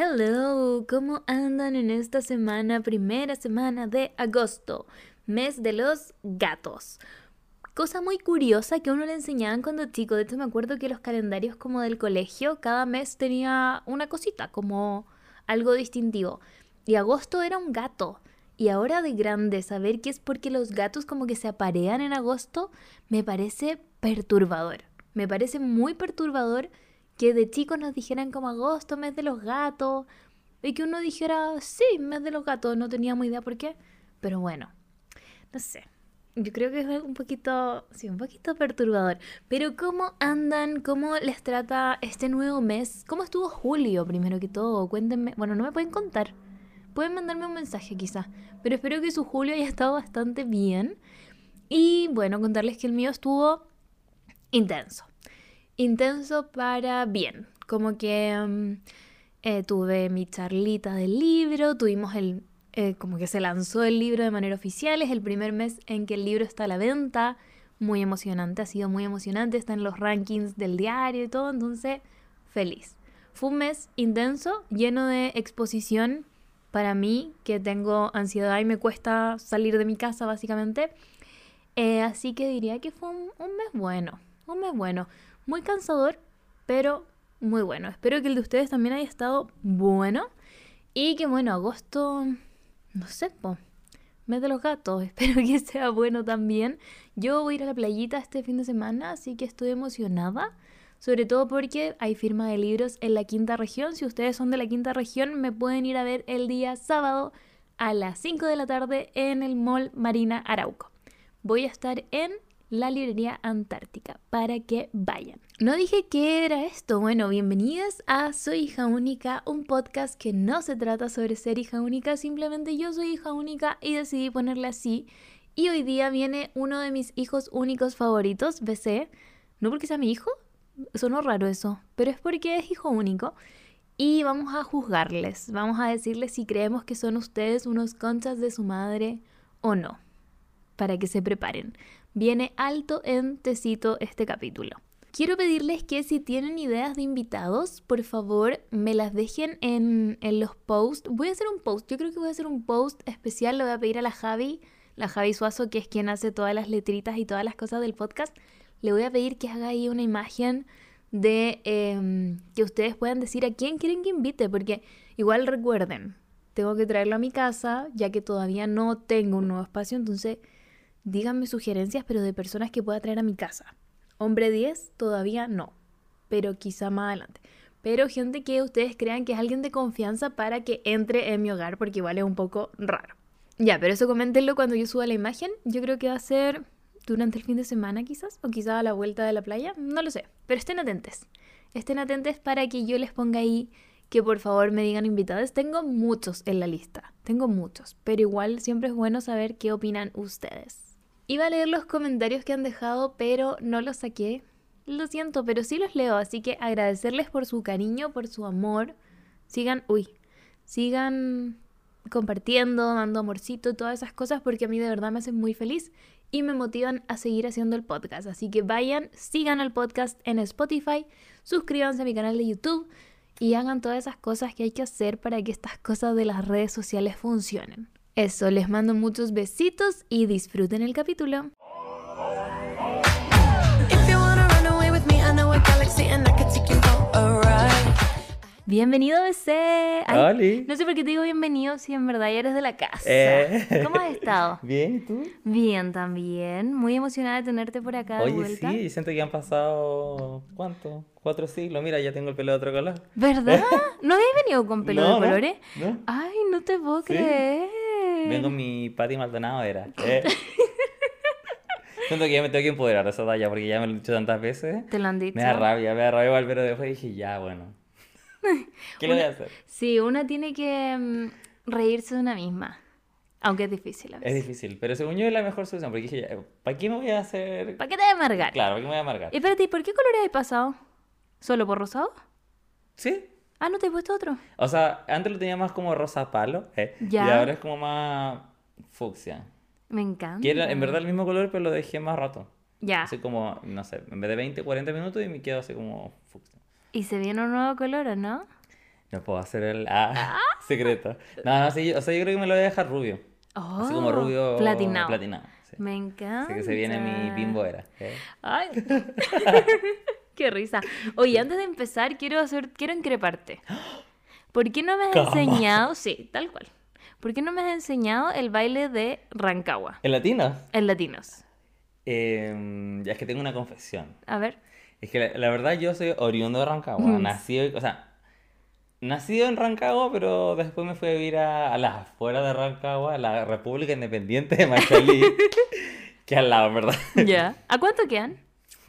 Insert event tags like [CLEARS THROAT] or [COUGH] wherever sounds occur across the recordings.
Hello, ¿cómo andan en esta semana, primera semana de agosto, mes de los gatos? Cosa muy curiosa que uno le enseñaban cuando chico, de hecho me acuerdo que los calendarios como del colegio, cada mes tenía una cosita, como algo distintivo. Y agosto era un gato. Y ahora de grande saber que es porque los gatos como que se aparean en agosto, me parece perturbador. Me parece muy perturbador que de chicos nos dijeran como agosto, mes de los gatos, y que uno dijera, sí, mes de los gatos, no teníamos idea por qué, pero bueno, no sé. Yo creo que es un poquito, sí, un poquito perturbador. Pero ¿cómo andan? ¿Cómo les trata este nuevo mes? ¿Cómo estuvo julio, primero que todo? Cuéntenme. Bueno, no me pueden contar. Pueden mandarme un mensaje quizás. Pero espero que su julio haya estado bastante bien. Y bueno, contarles que el mío estuvo intenso intenso para bien. Como que mm, eh, tuve mi charlita del libro, tuvimos el, eh, como que se lanzó el libro de manera oficial, es el primer mes en que el libro está a la venta, muy emocionante, ha sido muy emocionante, está en los rankings del diario y todo, entonces feliz. Fue un mes intenso, lleno de exposición para mí, que tengo ansiedad y me cuesta salir de mi casa básicamente. Eh, así que diría que fue un, un mes bueno, un mes bueno. Muy cansador, pero muy bueno. Espero que el de ustedes también haya estado bueno. Y que bueno, agosto, no sé, po, mes de los gatos. [LAUGHS] Espero que sea bueno también. Yo voy a ir a la playita este fin de semana, así que estoy emocionada. Sobre todo porque hay firma de libros en la quinta región. Si ustedes son de la quinta región, me pueden ir a ver el día sábado a las 5 de la tarde en el Mall Marina Arauco. Voy a estar en la librería Antártica para que vayan. No dije qué era esto. Bueno, bienvenidas a Soy hija única, un podcast que no se trata sobre ser hija única, simplemente yo soy hija única y decidí ponerle así. Y hoy día viene uno de mis hijos únicos favoritos, BC. No porque sea mi hijo, sonó raro eso, pero es porque es hijo único. Y vamos a juzgarles, vamos a decirles si creemos que son ustedes unos conchas de su madre o no, para que se preparen viene alto en tecito este capítulo. Quiero pedirles que si tienen ideas de invitados, por favor me las dejen en, los posts. Voy a hacer un post, yo creo que voy a hacer un post especial, lo voy a pedir a la Javi, la Javi Suazo, que es quien hace todas las letritas y todas las cosas del podcast. Le voy a pedir que haga ahí una imagen de em, que ustedes puedan decir a quién quieren que invite, porque igual recuerden, tengo que traerlo a mi casa, ya que todavía no tengo un nuevo espacio, entonces díganme sugerencias, pero de personas que pueda traer a mi casa. Hombre 10, todavía no, pero quizá más adelante. Pero gente que ustedes crean que es alguien de confianza para que entre en mi hogar, porque igual es un poco raro. Ya, pero eso coméntenlo cuando yo suba la imagen. Yo creo que va a ser durante el fin de semana quizás, o quizá a la vuelta de la playa, no lo sé. Pero estén atentos. Estén atentos para que yo les ponga ahí que por favor me digan invitados. Tengo muchos en la lista, tengo muchos, pero igual siempre es bueno saber qué opinan ustedes. Iba a leer los comentarios que han dejado, pero no los saqué. Lo siento, pero sí los leo, así que agradecerles por su cariño, por su amor. Sigan, uy, sigan compartiendo, dando amorcito, todas esas cosas, porque a mí de verdad me hacen muy feliz y me motivan a seguir haciendo el podcast. Así que vayan, sigan el podcast en Spotify, suscríbanse a mi canal de YouTube y hagan todas esas cosas que hay que hacer para que estas cosas de las redes sociales funcionen. Eso, les mando muchos besitos y disfruten el capítulo. Bienvenido, BC. no sé por qué te digo bienvenido si en verdad ya eres de la casa. Eh. ¿Cómo has estado? [LAUGHS] Bien, ¿y tú? Bien, también. Muy emocionada de tenerte por acá de vuelta. sí, siento que han pasado, ¿cuánto? Cuatro siglos. Mira, ya tengo el pelo de otro color. ¿Verdad? [LAUGHS] ¿No habías venido con pelo de colores? No. Ay, no te puedo creer. Vengo mi Pati Maldonado, era. [LAUGHS] Eh. Siento que ya me tengo que empoderar de esa talla porque ya me lo he dicho tantas veces. Te lo han dicho. Me da rabia, me da rabia igual, pero después dije, ya, bueno. [LAUGHS] ¿Qué le voy a hacer? Sí, una tiene que mm, reírse de una misma. Aunque es difícil a veces. Es difícil, pero según yo es la mejor solución porque dije, ¿para qué me voy a hacer? ¿Para qué te voy a amargar? Claro, ¿para qué me voy a amargar? Y espérate, ¿por qué colores has pasado? ¿Solo por rosado? Sí. Ah, ¿no te he puesto otro? O sea, antes lo tenía más como rosa palo, ¿eh? Ya. Y ahora es como más fucsia. Me encanta. Que era en verdad el mismo color, pero lo dejé más rato. Ya. Así como, no sé, en vez de 20, 40 minutos y me quedo así como fucsia. ¿Y se viene un nuevo color o no? No puedo hacer el ah, [LAUGHS] secreto. No, no, sí, o sea, yo creo que me lo voy a dejar rubio. Así como Oh, rubio Platinado. platinado, sí. Me encanta. Así que se viene mi bimbo era. ¿eh? Ay, [LAUGHS] [LAUGHS] qué risa. [LAUGHS] Oye, antes de empezar, quiero hacer, quiero increparte. [GASPS] ¿Por qué no me has enseñado, sí, tal cual. ¿Por qué no me has enseñado el baile de Rancagua ¿En latino? en latinos? Eh, ya es que tengo una confesión. A ver. Es que la, la verdad yo soy oriundo de Rancagua. Mm. Nacido, o sea, nacido en Rancagua, pero después me fui a vivir a, a las afueras de Rancagua, a la República Independiente de Machalí, [LAUGHS] que al lado, ¿verdad? Ya. ¿A cuánto quedan?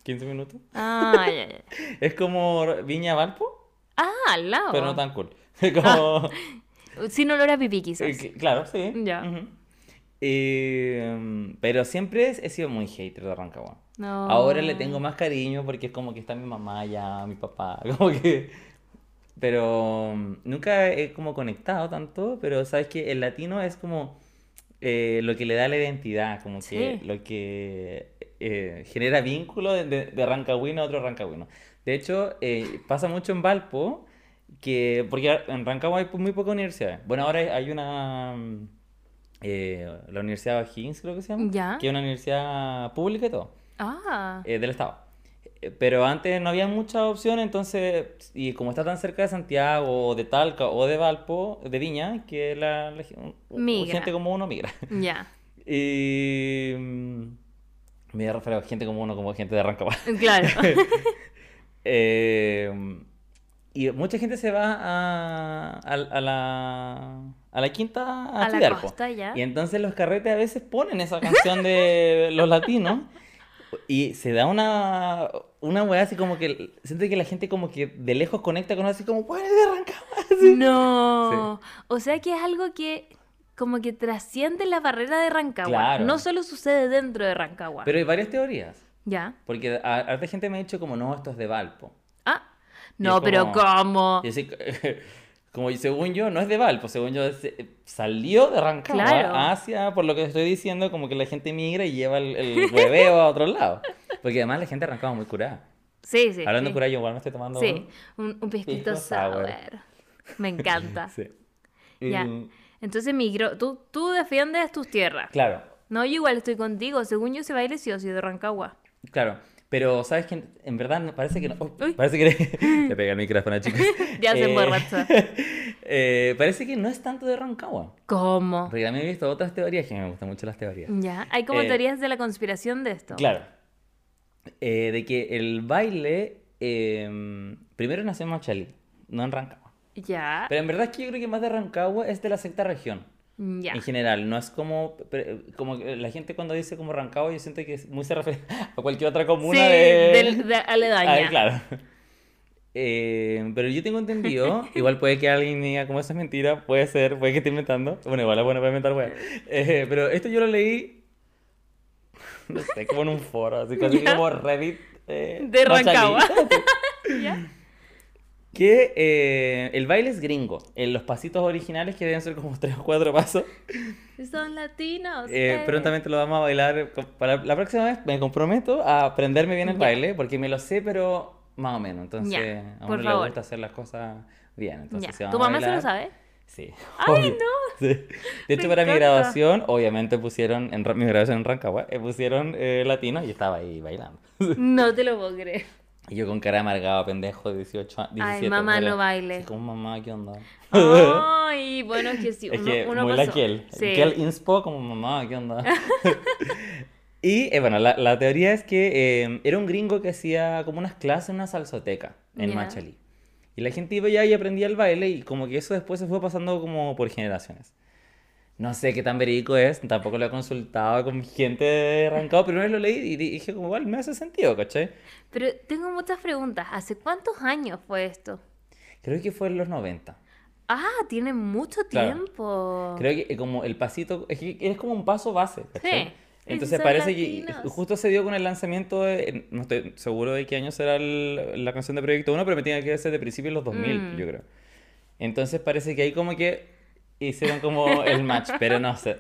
15 minutos. Ah, ya, ya. [LAUGHS] Es como Viña Valpo, Ah, al lado. pero no tan cool. [LAUGHS] Como... Sin olor a pipí, quizás. Eh, Claro, sí. Ya. Eh, pero siempre he sido muy hater de Rancagua. No. Ahora le tengo más cariño porque es como que está mi mamá allá, mi papá, [LAUGHS] como que... Pero mm, nunca he como conectado tanto, pero sabes que el latino es como eh, lo que le da la identidad, como que lo que eh, genera vínculo de, de, de rancagüino a otro rancagüino. De hecho, eh, pasa mucho en Valpo, que, porque en Rancagua hay muy pocas universidades. Bueno, ahora hay- una... eh, la Universidad O'Higgins creo que se llama, Ya. que es una universidad pública y todo Ah. eh, del Estado. Eh, Pero antes no había muchas opciones, entonces, y como está tan cerca de Santiago, o de Talca, o de Valpo, de Viña, que la, la gente como uno migra. Ya. [LAUGHS] Y mm, me refiero a gente como uno, como gente de Rancagua. [LAUGHS] Claro. [LAUGHS] Eh, y mucha gente se va a, a, a la, a la quinta a, A la estudiar, po. costa, ya. Y entonces los carretes a veces ponen esa canción de [LAUGHS] los latinos y se da una, una weá así como que siento que la gente como que de lejos conecta con así como, bueno, de así. No. O sea que es algo que como que trasciende la barrera de Rancagua. Claro. No solo sucede dentro de Rancagua. Pero hay varias teorías. Ya. Porque harta gente me ha dicho como, no, esto es de Valpo. Ah. No, pero ¿cómo? Y así, [LAUGHS] como según yo, no es de Valpo, según yo es- salió de Rancagua Claro. hacia, por lo que estoy diciendo, como que la gente migra y lleva el, el hueveo a otro lado. Porque además la gente de Rancagua muy curada. Sí, sí. Hablando sí. de curada, yo igual me estoy tomando Sí, un, un sour. sour. Me encanta. [LAUGHS] Sí. Ya. Entonces, migro, tú, tú defiendes tus tierras. claro, No, yo igual estoy contigo. Según yo, ese baile sí o sí de Rancagua. claro. Pero, ¿sabes qué? En verdad, parece que no. oh, parece que le, [LAUGHS] pega el micrófono, chicos. [LAUGHS] Ya se Eh, emborracha. [LAUGHS] eh, parece que no es tanto de Rancagua. ¿Cómo? Porque también he visto otras teorías que me gustan mucho las teorías. Ya, hay como Eh, teorías de la conspiración de esto. Claro. Eh, de que el baile eh, primero nació en Machalí, no en Rancagua. Ya, Pero en verdad es que yo creo que más de Rancagua es de la sexta región. ya. En general, no es como, como la gente cuando dice como Rancagua, yo siento que es muy se refiere [LAUGHS] a cualquier otra comuna sí, de... del- de aledaña. Ah, claro. [LAUGHS] Eh, pero yo tengo entendido, [LAUGHS] igual puede que alguien diga como eso es mentira, puede ser, puede que esté inventando. Bueno, igual bueno para inventar, weá. Eh, pero esto yo lo leí, no sé, como en un foro, así Ya. como Reddit. eh, De. Rancagua. ¿Ya? Que eh, el baile es gringo. En los pasitos originales, que deben ser como tres o cuatro pasos, Son latinos. eh, eh. prontamente lo vamos a bailar. Para la próxima vez me comprometo a aprenderme bien el Ya. baile, porque me lo sé, pero más o menos. Entonces, Ya, a por uno le favor. gusta hacer las cosas bien. Entonces, Ya. si ¿Tu mamá se lo bailar- sabe? Sí. ¡Ay, obvio. no! [LAUGHS] Sí. De hecho, Me para mi encanta. graduación, obviamente pusieron, en mi graduación en Rancagua, eh, pusieron eh, latino y estaba ahí bailando. [LAUGHS] No te lo puedo creer. Y yo con cara de amargado, pendejo, de 18 años. Ay, mamá, no baile. como mamá, ¿qué onda? Ay, bueno, es que sí. [LAUGHS] Es Uno, que uno muy pasó. la Kel. Sí. Kel inspo como mamá, ¿qué onda? [LAUGHS] [LAUGHS] y eh, bueno, la, la teoría es que eh, era un gringo que hacía como unas clases en una salsoteca en Ya. Machalí. Y la gente iba allá y aprendía el baile y como que eso después se fue pasando como por generaciones. No sé qué tan verídico es, tampoco lo he consultado con gente de Rancagua, pero una vez lo leí y dije como, igual me hace sentido, ¿cachai? Pero tengo muchas preguntas. ¿Hace cuántos años fue esto? Creo que fue en los 90. Ah, tiene mucho Claro. tiempo. Creo que eh, como el pasito, es que es como un paso base, ¿cachai? Sí. Entonces parece que justo se dio con el lanzamiento de, no estoy seguro de qué año será el- la canción de Proyecto 1, pero me tiene que ser de principios de los 2000, Mm. yo creo. Entonces parece que ahí como que hicieron como el match, pero no sé.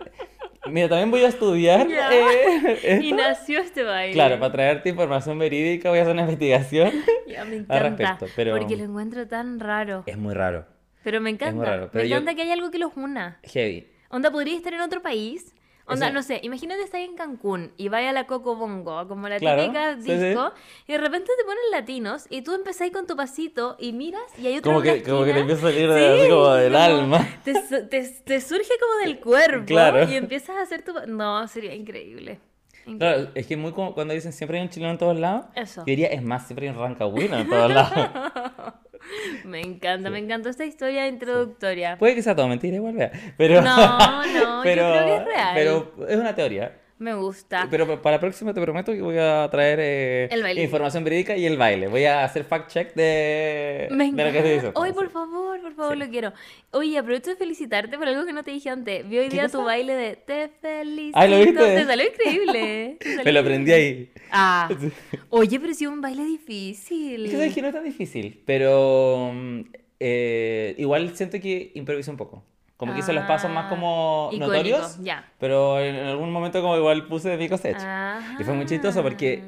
Mira, también voy a estudiar Ya. eh, Y nació este baile. Claro, para traerte información verídica voy a hacer una investigación. [LAUGHS] Ya me al encanta. respecto, pero- Porque lo encuentro tan raro. Es muy raro. Pero me encanta. muy raro, pero me yo- encanta que haya algo que los una. Heavy. Onda, podría estar en otro país. Onda, no sé, imagínate estar en Cancún y vaya a la Coco Bongo, como la Claro, típica sí, sí. disco, y de repente te ponen latinos y tú empezás con tu pasito y miras y hay otro Como que, como que te empieza a salir de- así como del como alma. Te, te- te surge como del cuerpo Claro. y empiezas a hacer tu... No, sería increíble. Increíble. Claro, es que muy como cuando dicen siempre hay un chileno en todos lados. Eso. Yo diría, es más, siempre hay un rancagüino en todos lados. [LAUGHS] [LAUGHS] Me encanta, me encantó esta historia introductoria. Puede que sea todo mentira, igual vea. Pero, No, no, yo creo que es [LAUGHS] real. Pero es una teoría. Me gusta. Pero pa- para la próxima te prometo que voy a traer eh, información verídica y el baile. Voy a hacer fact check de, Me de lo que te dice. Ay, por favor, por favor, Sí. lo quiero. Oye, aprovecho de felicitarte por algo que no te dije antes. Vi hoy ¿Qué día tu baile de Te felicito. Ay, ¿lo viste? Te salió increíble. [LAUGHS] Te salió Me lo aprendí ahí. Ah. [LAUGHS] Oye, pero sí un baile difícil. Es que sabes que no es tan difícil, pero mm, eh, igual siento que improviso un poco. Como que hice los pasos más como Ah, icónico, notorios, ya. pero en algún momento como igual puse de mi cosecha. Ajá. Y fue muy chistoso porque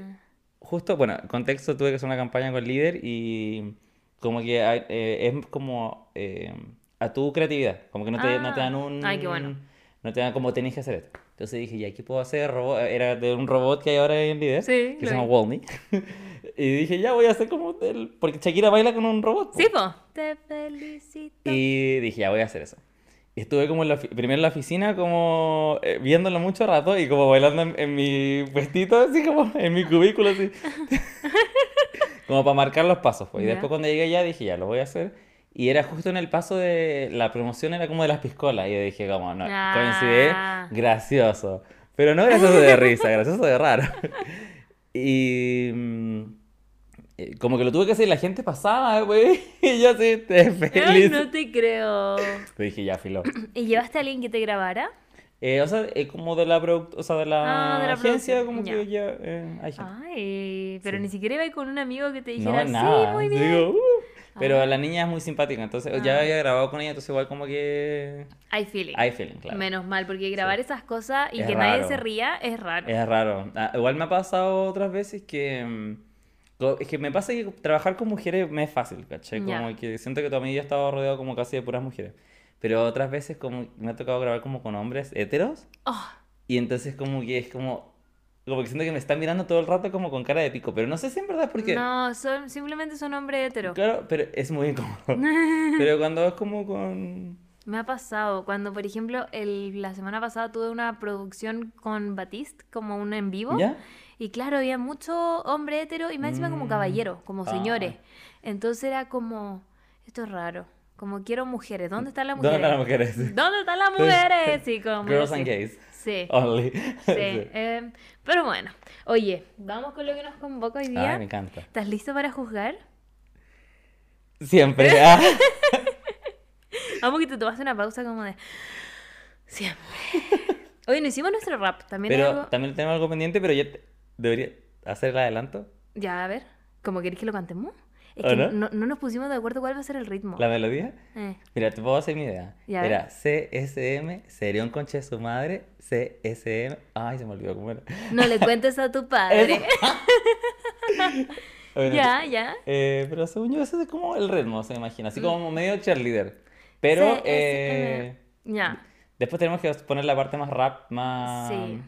justo, bueno, contexto, tuve que hacer una campaña con líder y como que hay- eh, es como eh, a tu creatividad, como que no te, no te dan Ah. un... Ay, qué bueno. No te dan como tenés que hacer esto. Entonces dije, ya, ¿qué puedo hacer? Robo- Era de un robot que hay ahora en líder, Sí, que se llama. Walney. [LAUGHS] y dije, ya voy a hacer como el... Porque Shakira baila con un robot. Sí, po. Te felicito. Y dije, ya voy a hacer eso. Estuve como en la, primero en la oficina, como eh, viéndolo mucho rato y como bailando en, en mi puestito, así como [LAUGHS] en mi cubículo, así. [LAUGHS] como para marcar los pasos. Pues. Y después cuando llegué allá dije, ya, lo voy a hacer. Y era justo en el paso de la promoción, era como de las piscolas. Y yo dije, como, no, Ah. coincidí, gracioso. Pero no gracioso de risa, gracioso de raro. [LAUGHS] y... mm, eh, Como que lo tuve que hacer y la gente pasaba, [LAUGHS] güey. Y yo así, te Ay, feliz. no te creo. [CLEARS THROAT] Te dije, ya, filo. [CLEARS THROAT] ¿Y llevaste a alguien que te grabara? Eh, o sea, eh, como de la product- o sea, de la, Ah, de la agencia, como ya. que ya eh, hay gente. Ay, pero Sí. ni siquiera iba con un amigo que te no, dijera, nada. sí, muy bien. digo, "Uh". Pero Ah. la niña es muy simpática, entonces ya Ah. había grabado con ella, entonces igual como que Hay feeling. hay feeling, claro. Menos mal, porque grabar esas cosas y Es que nadie se ría es raro. Es raro. Igual me ha pasado otras veces que... Es que me pasa que trabajar con mujeres me es fácil, ¿cachai? Como que siento que mi vida he estado rodeado como casi de puras mujeres. Pero otras veces como me ha tocado grabar como con hombres heteros. Oh, Y entonces como que es como... Como que siento que me están mirando todo el rato como con cara de pico. Pero no sé si en verdad es porque... no, son, simplemente son hombres heteros. Claro, pero es muy incómodo. [LAUGHS] Pero cuando es como con... Me ha pasado cuando, por ejemplo, el, la semana pasada tuve una producción con Batiste, como un en vivo. ¿Ya? Y claro, había mucho hombre hetero y más encima como Mm. caballeros, como Ah. señores. Entonces era como, esto es raro. Como quiero mujeres. ¿Dónde están las ¿Dónde mujeres? están las mujeres? [LAUGHS] ¿Dónde están las mujeres? Sí, como Girls and gays. Sí. Only. Sí, [LAUGHS] eh, pero bueno. Oye, vamos con lo que nos convoca hoy día. Ay, me encanta. ¿Estás listo para juzgar? Siempre. [LAUGHS] ah. Vamos que te tomaste una pausa como de... Siempre. Oye, no hicimos nuestro rap. También Pero algo... también tenemos algo pendiente, pero ya te- debería hacer el adelanto. Ya, a ver. ¿Cómo querés que lo cantemos? Es ¿O que no? no? no nos pusimos de acuerdo cuál va a ser el ritmo. La melodía. Eh, Mira, te puedo hacer mi idea. Ya, a Era CSM, sería un conche de su madre, CSM. Ay, se me olvidó cómo era. No le cuentes a tu [LAUGHS] padre. [LAUGHS] Bueno, ya, ya. Eh, pero según yo, ese es como el ritmo, se me imagina. Así como medio cheerleader. Pero eh, Ya. después tenemos que poner la parte más rap, más. Sí.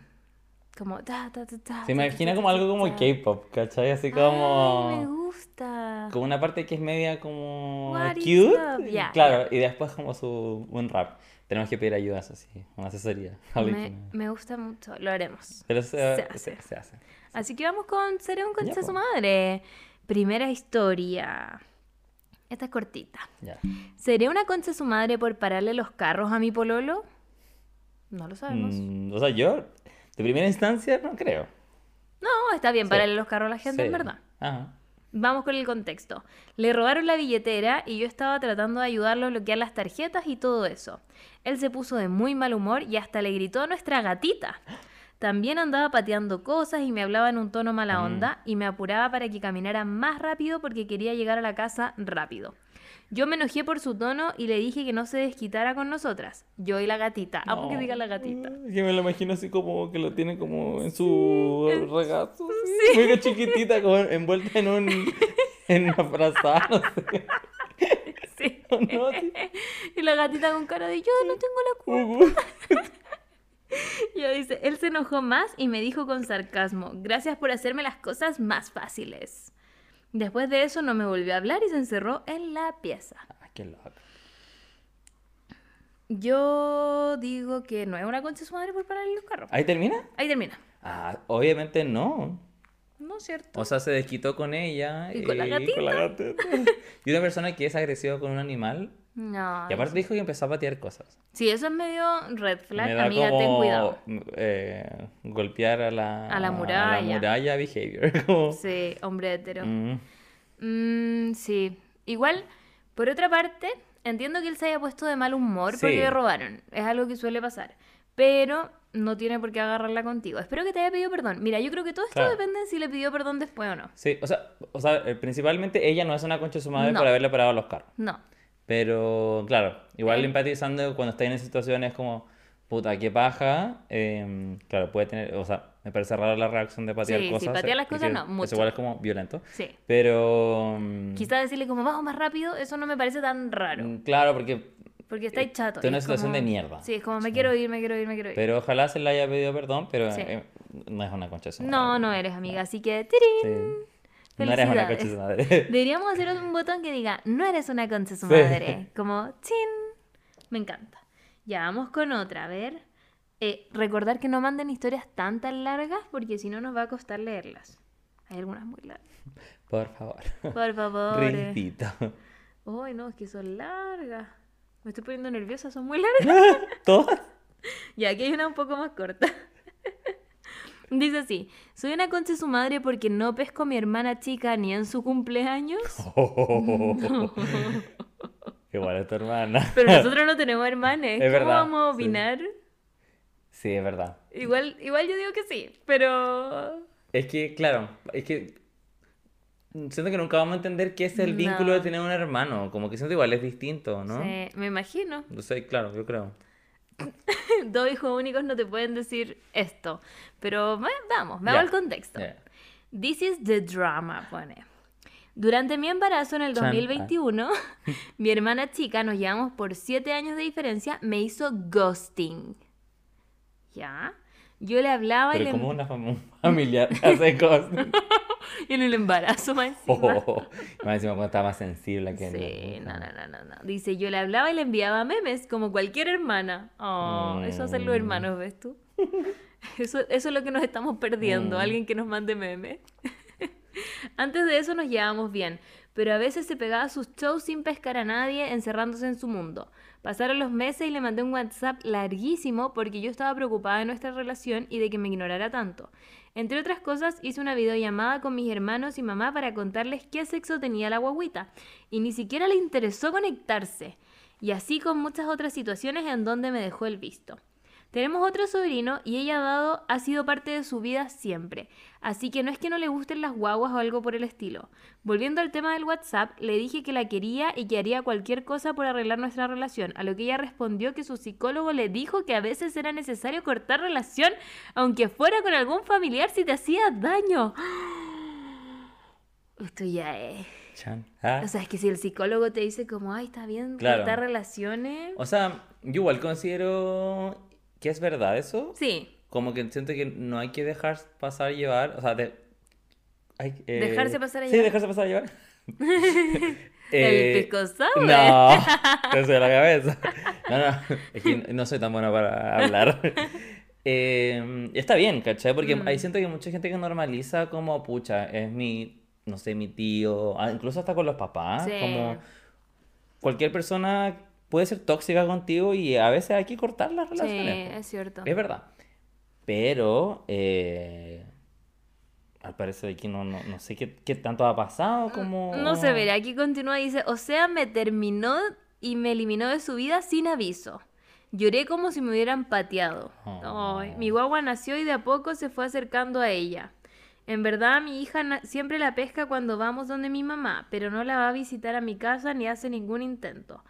Como... ta, ta, ta, ta, Se imagina como algo como. K-pop, ¿cachai? Así Ay, me como. gusta. Como una parte que es media como. What cute. claro, y después como su buen rap. Tenemos que pedir ayudas así, una asesoría. [LAUGHS] Me, me gusta mucho. Lo haremos. Pero se, hace. se hace. Así que vamos con Seré un concha Ya, su madre. Primera historia. Esta es cortita. Ya. ¿Seré una concha su madre por pararle los carros a mi pololo? No lo sabemos. Mm, o sea, yo, de primera instancia, no creo. No, está bien Sí. pararle los carros a la gente, Sí. en verdad. Ajá. Vamos con el contexto. Le robaron la billetera y yo estaba tratando de ayudarlo a bloquear las tarjetas y todo eso. Él se puso de muy mal humor y hasta le gritó a nuestra gatita. También andaba pateando cosas y me hablaba en un tono mala Mm. onda y me apuraba para que caminara más rápido porque quería llegar a la casa rápido. Yo me enojé por su tono y le dije que no se desquitara con nosotras. Yo y la gatita. Que No. diga la gatita. Que me lo imagino así como que lo tiene como en su regazo. así, Muy chiquitita, como envuelta en un. en una frazada, no sé. Sí. no, sí. Y la gatita con cara de yo no tengo la culpa. Y ella [LAUGHS] dice, él se enojó más y me dijo con sarcasmo, gracias por hacerme las cosas más fáciles. Después de eso no me volvió a hablar y se encerró en la pieza. Ah, qué loco. Yo digo que no es una concha de su madre por pararle los carros. ¿Ahí termina? Ahí termina. Ah, obviamente no. ¿No es cierto? O sea, se desquitó con ella. Y con la con la gatita. [LAUGHS] y una persona que es agresiva con un animal. No. Y aparte dijo que empezó a patear cosas. Sí, eso es medio red flag. Me da Amiga, como, ten cuidado. eh, golpear a la, A la A la muralla. muralla behavior. [LAUGHS] como- Sí, hombre hetero. Mm, Mm, sí. Igual, por otra parte, entiendo que él se haya puesto de mal humor Sí. porque le robaron. Es algo que suele pasar. Pero no tiene por qué agarrarla contigo. Espero que te haya pedido perdón. Mira, yo creo que todo esto Claro. depende de si le pidió perdón después o no. Sí, o sea, o sea, eh, principalmente ella no es una concha de su madre No. por haberle parado los carros. No. Pero, claro, igual Eh. empatizando cuando está en situaciones como, puta, qué paja. eh, claro, puede tener, o sea, me parece rara la reacción de patear Sí, sí, cosas. patear eh, las cosas que no, eso mucho. igual es como violento. Sí. Pero, mm, Quizá decirle como vamos más rápido, eso no me parece tan raro. mm, claro, porque, Porque estáis chato. está en y una es situación como- de mierda. Sí, es como me quiero ir, me quiero ir, me quiero ir. pero ojalá se le haya pedido perdón, pero Sí. eh, no es una concha No, no eres amiga, así que ¡tirín! No eres una concha su madre. [LAUGHS] Deberíamos hacer un botón que diga, no eres una concha su Sí. madre. Como, chin. Me encanta. Ya, vamos con otra. A ver. Eh, recordar que no manden historias tan tan largas porque si no nos va a costar leerlas. Hay algunas muy largas. [LAUGHS] Por favor. Por favor. eh. Rintito. Uy, no, es que son largas. Me estoy poniendo nerviosa, son muy largas. [LAUGHS] ¿Todas? Y aquí hay una un poco más corta. Dice así, soy una concha de su madre porque no pesco a mi hermana chica ni en su cumpleaños. [LAUGHS] Igual es tu hermana. Pero nosotros no tenemos hermanes. Es ¿Cómo verdad, vamos a opinar? Sí, es verdad. Igual, igual yo digo que sí, pero... Es que, claro, es que siento que nunca vamos a entender qué es el vínculo No. de tener un hermano. Como que siento igual es distinto, ¿no? Sí, me imagino. No sé, claro, yo creo. [LAUGHS] Dos hijos únicos no te pueden decir esto. Pero bueno, vamos, me hago el contexto. This is the drama, pone. Durante mi embarazo en el Chan. ah. 2021, mi hermana chica, nos llevamos por 7 años de diferencia, me hizo ghosting. ¿Ya? Yo le hablaba y Pero le... como una fam- un familiar [LAUGHS] hace cosas. [LAUGHS] en el embarazo más encima. Oh, más encima cuando estaba más sensible que Sí, no, no, no, no, no. Dice, yo le hablaba y le enviaba memes como cualquier hermana. Oh, eso hacen los Mm. hermanos, ¿ves tú? [LAUGHS] Eso, eso es lo que nos estamos perdiendo, Mm. alguien que nos mande memes. Antes de eso nos llevábamos bien, pero a veces se pegaba sus shows sin pescar a nadie, encerrándose en su mundo. Pasaron los meses y le mandé un WhatsApp larguísimo porque yo estaba preocupada de nuestra relación y de que me ignorara tanto. Entre otras cosas, hice una videollamada con mis hermanos y mamá para contarles qué sexo tenía la guaguita, y ni siquiera le interesó conectarse. Y así con muchas otras situaciones en donde me dejó el visto. Tenemos otro sobrino y ella ha, dado, ha sido parte de su vida siempre, así que no es que no le gusten las guaguas o algo por el estilo. Volviendo al tema del WhatsApp, le dije que la quería y que haría cualquier cosa por arreglar nuestra relación, a lo que ella respondió que su psicólogo le dijo que a veces era necesario cortar relación, aunque fuera con algún familiar si te hacía daño. [GASPS] Esto ya es... Chan. Ah. O sea, es que si el psicólogo te dice como, ay, está bien Claro. cortar relaciones... O sea, yo igual considero que es verdad eso. Sí, Como que siento que no hay que dejar pasar llevar. O sea, de... hay- eh, Dejarse pasar a Sí, llevar. dejarse pasar a llevar. [LAUGHS] el Eh, sour. No, [LAUGHS] eso de la cabeza. No, no, es que no soy tan bueno para hablar. [LAUGHS] Eh, está bien, ¿cachai? Porque Mm. ahí siento que hay mucha gente que normaliza como, pucha, es mi, no sé, mi tío, ah, incluso hasta con los papás, Sí. como cualquier persona puede ser tóxica contigo y a veces hay que cortar las Sí, relaciones. po. es cierto. Es verdad. Pero, eh, al parecer aquí no, no, no sé qué, qué tanto ha pasado, como... No se verá, aquí continúa, dice, o sea, me terminó y me eliminó de su vida sin aviso. Lloré como si me hubieran pateado. Oh. Ay, mi guagua nació y de a poco se fue acercando a ella. En verdad, mi hija siempre la pesca cuando vamos donde mi mamá, pero no la va a visitar a mi casa ni hace ningún intento.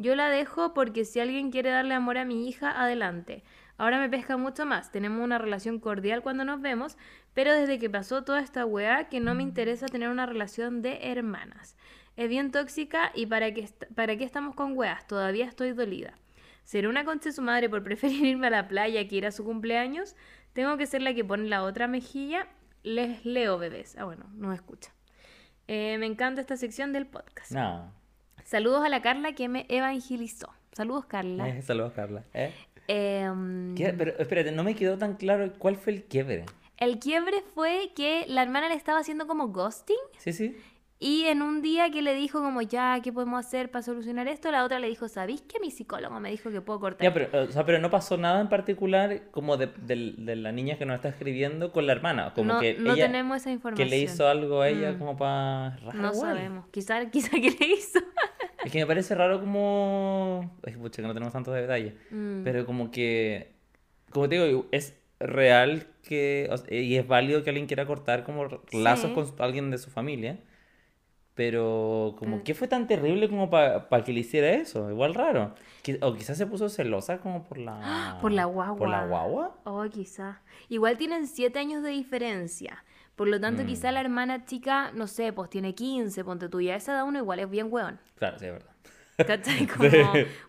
Yo la dejo porque si alguien quiere darle amor a mi hija, adelante. Ahora me pesca mucho más. Tenemos una relación cordial cuando nos vemos, pero desde que pasó toda esta weá que no me interesa tener una relación de hermanas. Es bien tóxica y para qué, para qué estamos con weas, todavía estoy dolida. ¿Seré una concha de su madre por preferir [LAUGHS] irme a la playa que ir a su cumpleaños? Tengo que ser la que pone la otra mejilla. Les leo, bebés. Ah, bueno, no escucha. Eh, me encanta esta sección del podcast. No. Saludos a la Carla que me evangelizó. Saludos, Carla. Eh, saludos, Carla. ¿Eh? ¿Qué? Pero espérate, no me quedó tan claro cuál fue el quiebre. el quiebre fue que la hermana le estaba haciendo como ghosting Sí, sí. y en un día que le dijo como ya, ¿qué podemos hacer para solucionar esto? La otra le dijo, ¿sabéis que mi psicólogo me dijo que puedo cortar? Ya, pero, o sea, pero no pasó nada en particular como de, del- de la niña que nos está escribiendo con la hermana. Como no que no ella tenemos esa que información. le hizo algo a ella Mm. como para... No sabemos. Quizá, quizá que le hizo. [LAUGHS] Es que me parece raro como... Es pucha, que no tenemos tantos detalles. Mm. Pero como que... Como te digo, es real que... o sea, y es válido que alguien quiera cortar como lazos Sí. con alguien de su familia. Pero como Mm. ¿qué fue tan terrible como para que le hiciera eso? Igual raro. O quizás se puso celosa como por la... Por la guagua. Por la guagua. Oh, quizá. Igual tienen siete años de diferencia. Por lo tanto, Mm. quizá la hermana chica, no sé, pues tiene 15, ponte tú. Y a esa edad uno igual es bien weón. Claro, sí, es verdad. ¿Cachai? [LAUGHS] Como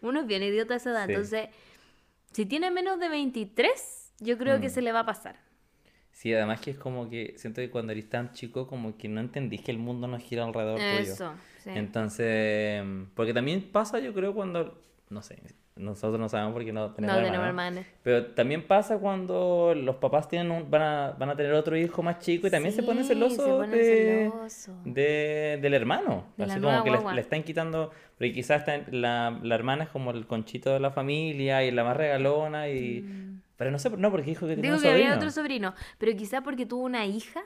uno es bien idiota a esa edad. Sí. Entonces, si tiene menos de 23, yo creo que Mm. se le va a pasar. Sí, además que es como que siento que cuando eres tan chico como que no entendís que el mundo no gira alrededor tuyo. Eso, sí. Entonces, porque también pasa yo creo cuando, no sé, nosotros no sabemos porque no tenemos no tenemos hermanos, hermanas. Pero también pasa cuando los papás tienen un- van, a, van a tener otro hijo más chico y también se ponen Sí, celosos se ponen de, del hermano. De Así como que le, le están quitando, porque quizás está- la, la hermana es como el conchito de la familia y la más regalona y... Pero no sé, no, porque dijo que tenía Mm. Digo un que había otro sobrino, pero quizá porque tuvo una hija.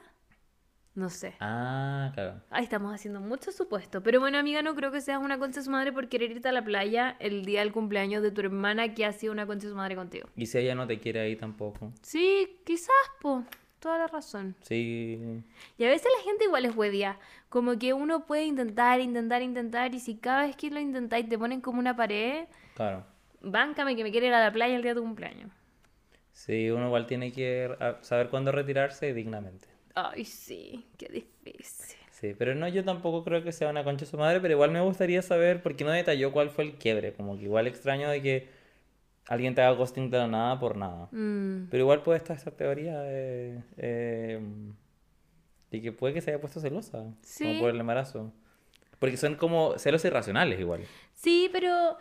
No sé. Ah, claro. Ahí estamos haciendo mucho supuesto. Pero bueno, amiga, no creo que seas una concha de su madre por querer irte a la playa el día del cumpleaños de tu hermana que ha sido una concha de su madre contigo. Y si ella no te quiere ahí tampoco. Sí, quizás, po. Toda la razón. Sí. Y a veces la gente igual es huevia. Como que uno puede intentar, intentar, intentar. Y si cada vez que lo intentáis te ponen como una pared, Claro. báncame que me quiere ir a la playa el día de tu cumpleaños. Sí, uno igual tiene que ah, saber cuándo retirarse dignamente. Ay, sí, qué difícil. Sí, pero no, yo tampoco creo que sea una concha de su madre, pero igual me gustaría saber, porque no detalló cuál fue el quiebre. Como que igual extraño de que alguien te haga ghosting de la nada por nada. Mm, Pero igual puede estar esa teoría de, eh, de que puede que se haya puesto celosa. Sí. Como por el embarazo. Porque son como celos irracionales igual. Sí, pero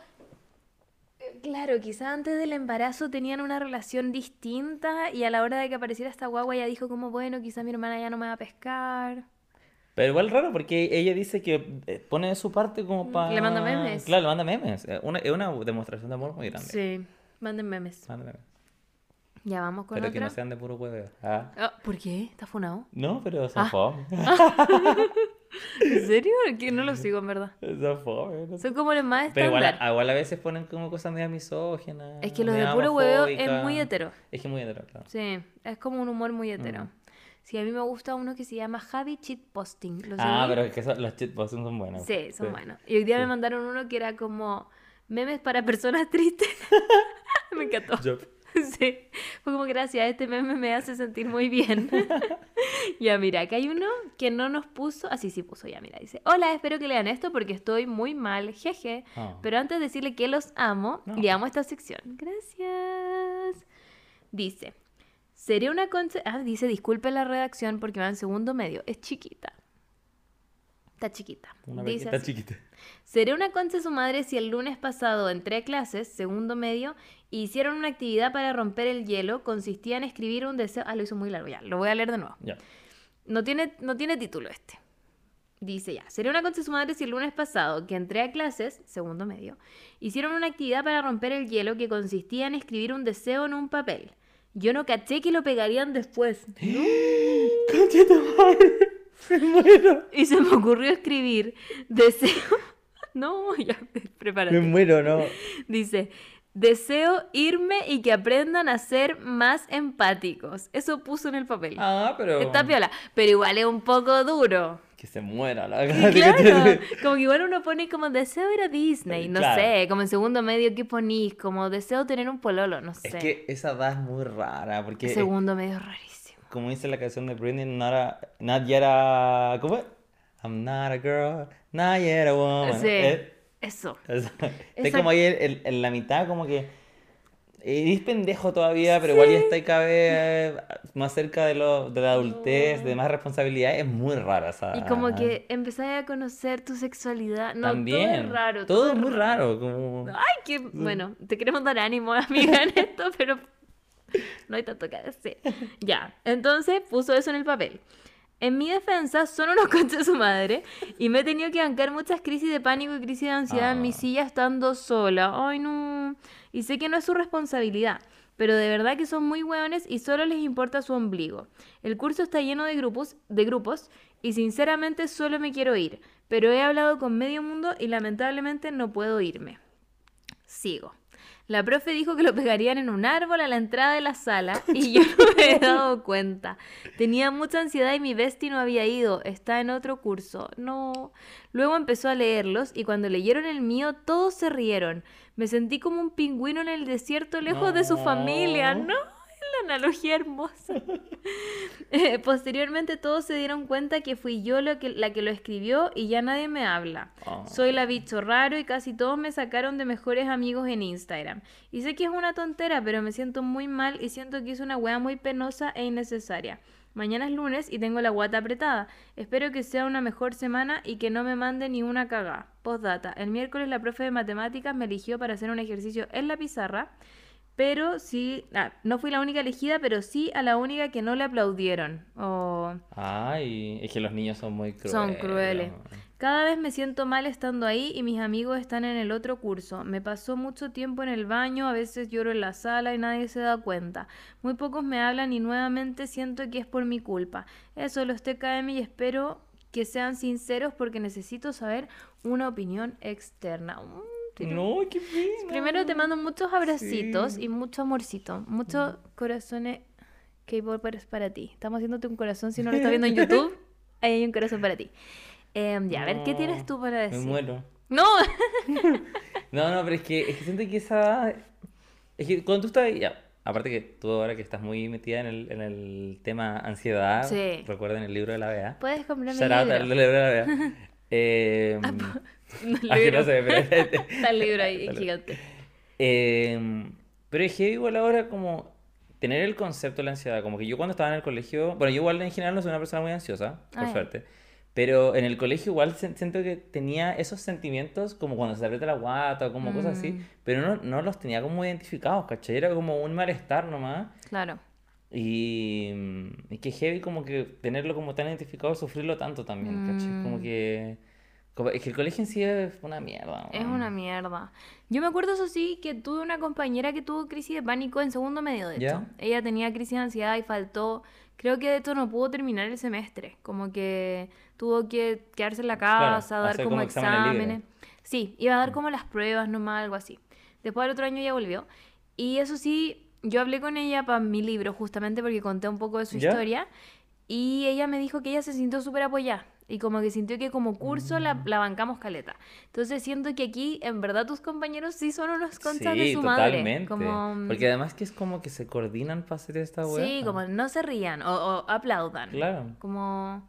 claro, quizá antes del embarazo tenían una relación distinta y a la hora de que apareciera esta guagua ya dijo como, bueno, quizá mi hermana ya no me va a pescar. Pero igual raro, porque ella dice que eh, pone de su parte como para... Mm, Le manda memes. Claro, le manda memes. Eh, Una, es una demostración de amor muy grande. Sí, manden memes. Manda memes. Ya vamos con Pero que otra. no sean de puro hueveo. Ah. Ah, ¿Por qué? ¿Está funado? No, pero son Ah. [LAUGHS] [LAUGHS] ¿En serio? Que no lo sigo, en verdad. son fome. no. Son como los más Pero igual, estándar. a- igual a veces ponen como cosas medio misóginas. Es que los de puro huevo es muy hetero. Es que es muy hetero, claro. Sí, es como un humor muy hetero. Mm. Sí, a mí me gusta uno que se llama Javi Cheat Posting. ¿Lo Ah, pero es que eso- los shitposting son buenos. Sí, son buenos. Y hoy día me Sí. mandaron uno que era como memes para personas tristes. [LAUGHS] [LAUGHS] me encantó. Yo- [LAUGHS] Sí, fue como gracias, este meme me hace sentir muy bien. [LAUGHS] ya, mira, acá hay uno que no nos puso, así sí puso ya, mira, dice, hola, espero que lean esto porque estoy muy mal, jeje. Ah. Pero antes de decirle que los amo, No. le amo esta sección. Gracias. Dice, sería una concha... Ah, dice, disculpe la redacción porque va en segundo medio. Es chiquita. Está chiquita. Una Dice bequita así. chiquita. Seré una concha su madre si el lunes pasado entré a clases, segundo medio, e hicieron una actividad para romper el hielo. Consistía en escribir un deseo. Ah, lo hizo muy largo, ya. Lo voy a leer de nuevo. Ya. No tiene, no tiene título este. Dice ya, sería una concha su madre si el lunes pasado, que entré a clases, segundo medio, hicieron una actividad para romper el hielo que consistía en escribir un deseo en un papel. Yo no caché que lo pegarían después. [GASPS] ¡Concha tu madre! Me [LAUGHS] muero. Y se me ocurrió escribir deseo... [LAUGHS] No, ya, prepárate. Me muero, ¿no? Dice, deseo irme y que aprendan a ser más empáticos. Eso puso en el papel. Ah, pero... Está piola, pero igual es un poco duro. que se muera la Y [LAUGHS] claro, como que igual uno pone como deseo ir a Disney, no Claro. sé, como en segundo medio, ¿qué ponís? Como deseo tener un pololo, no sé. Es que esa edad es muy rara, porque es- Segundo medio rarísimo. Como dice la canción de Britney, not, a- not yet a... ¿Cómo es? I'm not a girl, not yet a woman. Sí, [LAUGHS] Es- eso. es- Está Esa- como ahí en, en- la mitad, como que... Eres pendejo todavía, pero igual ya está cada vez más cerca de, lo, de la adultez, de más responsabilidad. Es muy rara esa... Y como que empezáis a conocer tu sexualidad. No, También. todo es raro. Todo es es muy raro, como... Ay, que bueno, te queremos dar ánimo, [LAUGHS] amiga, en esto, pero [LAUGHS] no hay tanto que decir. Ya, entonces puso eso en el papel. En mi defensa, son unos [LAUGHS] conchas de su madre y me he tenido que bancar muchas crisis de pánico y crisis de ansiedad en mi Ah. silla estando sola. Ay, no. Y sé que no es su responsabilidad, pero de verdad que son muy hueones y solo les importa su ombligo. El curso está lleno de grupos, de grupos y sinceramente solo me quiero ir, pero he hablado con medio mundo y lamentablemente no puedo irme. Sigo. La profe dijo que lo pegarían en un árbol a la entrada de la sala y yo no me he dado [LAUGHS] cuenta. Tenía mucha ansiedad y mi bestie no había ido. Está en otro curso. No. Luego empezó a leerlos y cuando leyeron el mío todos se rieron. Me sentí como un pingüino en el desierto lejos de su familia. No. La analogía hermosa. [LAUGHS] Eh, posteriormente todos se dieron cuenta que fui yo lo que, la que lo escribió y ya nadie me habla. Oh. Soy la bicho raro y casi todos me sacaron de mejores amigos en Instagram. Y sé que es una tontera, pero me siento muy mal y siento que es una wea muy penosa e innecesaria. Mañana es lunes y tengo la guata apretada. Espero que sea una mejor semana y que no me mande ni una cagá. Postdata. El miércoles la profe de matemáticas me eligió para hacer un ejercicio en la pizarra. Pero sí, ah, no fui la única elegida, pero sí a la única que no le aplaudieron. Oh. Ay, es que los niños son muy crueles. Son crueles. Cada vez me siento mal estando ahí y mis amigos están en el otro curso. Me pasó mucho tiempo en el baño, a veces lloro en la sala y nadie se da cuenta. Muy pocos me hablan y nuevamente siento que es por mi culpa. Eso, los TKM y espero que sean sinceros porque necesito saber una opinión externa. Mm, No, qué pena. Primero te mando muchos abracitos Sí. y mucho amorcito, muchos corazones K-popers para ti. Estamos haciéndote un corazón si no lo estás viendo en [LAUGHS] YouTube. Ahí hay un corazón para ti. Em, ya, a ver, ¿qué tienes tú para Me decir? muero. No, [LAUGHS] No, no, pero es que, es que siento que esa... Es que cuando tú estás... Ya, aparte que tú ahora que estás muy metida en el, en el tema ansiedad, Sí. recuerden el libro de la Bea. puedes el out al libro. libro de la Bea. [LAUGHS] [LAUGHS] Eh, ah, que libro. no sé, pero... Está el libro ahí, el- gigante. Eh, pero es que igual ahora como tener el concepto de la ansiedad, como que yo cuando estaba en el colegio, bueno, yo igual en general no soy una persona muy ansiosa, por Ah, ya. suerte, pero en el colegio igual se- siento que tenía esos sentimientos como cuando se te aprieta la guata o como cosas así, Mm. pero no, no los tenía como identificados, ¿cachai? Era como un malestar nomás. Claro. Y, mm, y que heavy como que tenerlo como tan identificado, sufrirlo tanto también, ¿cachai? Como Mm. que... como- es que el colegio en sí es una mierda. Es una mierda. Yo me acuerdo, eso sí, que tuve una compañera que tuvo crisis de pánico en segundo medio, de hecho. Ella tenía crisis de ansiedad y faltó. Creo que de hecho no pudo terminar el semestre. Como que tuvo que quedarse en la Claro, casa, dar como como exámenes. Sí, iba a dar como las pruebas nomás, algo así. Después del otro año ya volvió. Y eso sí, yo hablé con ella para mi libro, justamente porque conté un poco de su ¿Ya? historia. Y ella me dijo que ella se sintió súper apoyada. Y como que sintió que como curso la, Mm. la bancamos caleta. Entonces siento que aquí, en verdad, tus compañeros sí son unos conchas de Sí, su madre. totalmente. Como, mm, Porque además que es como que se coordinan para hacer esta weá. sí, como no se rían o, o aplaudan. Claro. Como,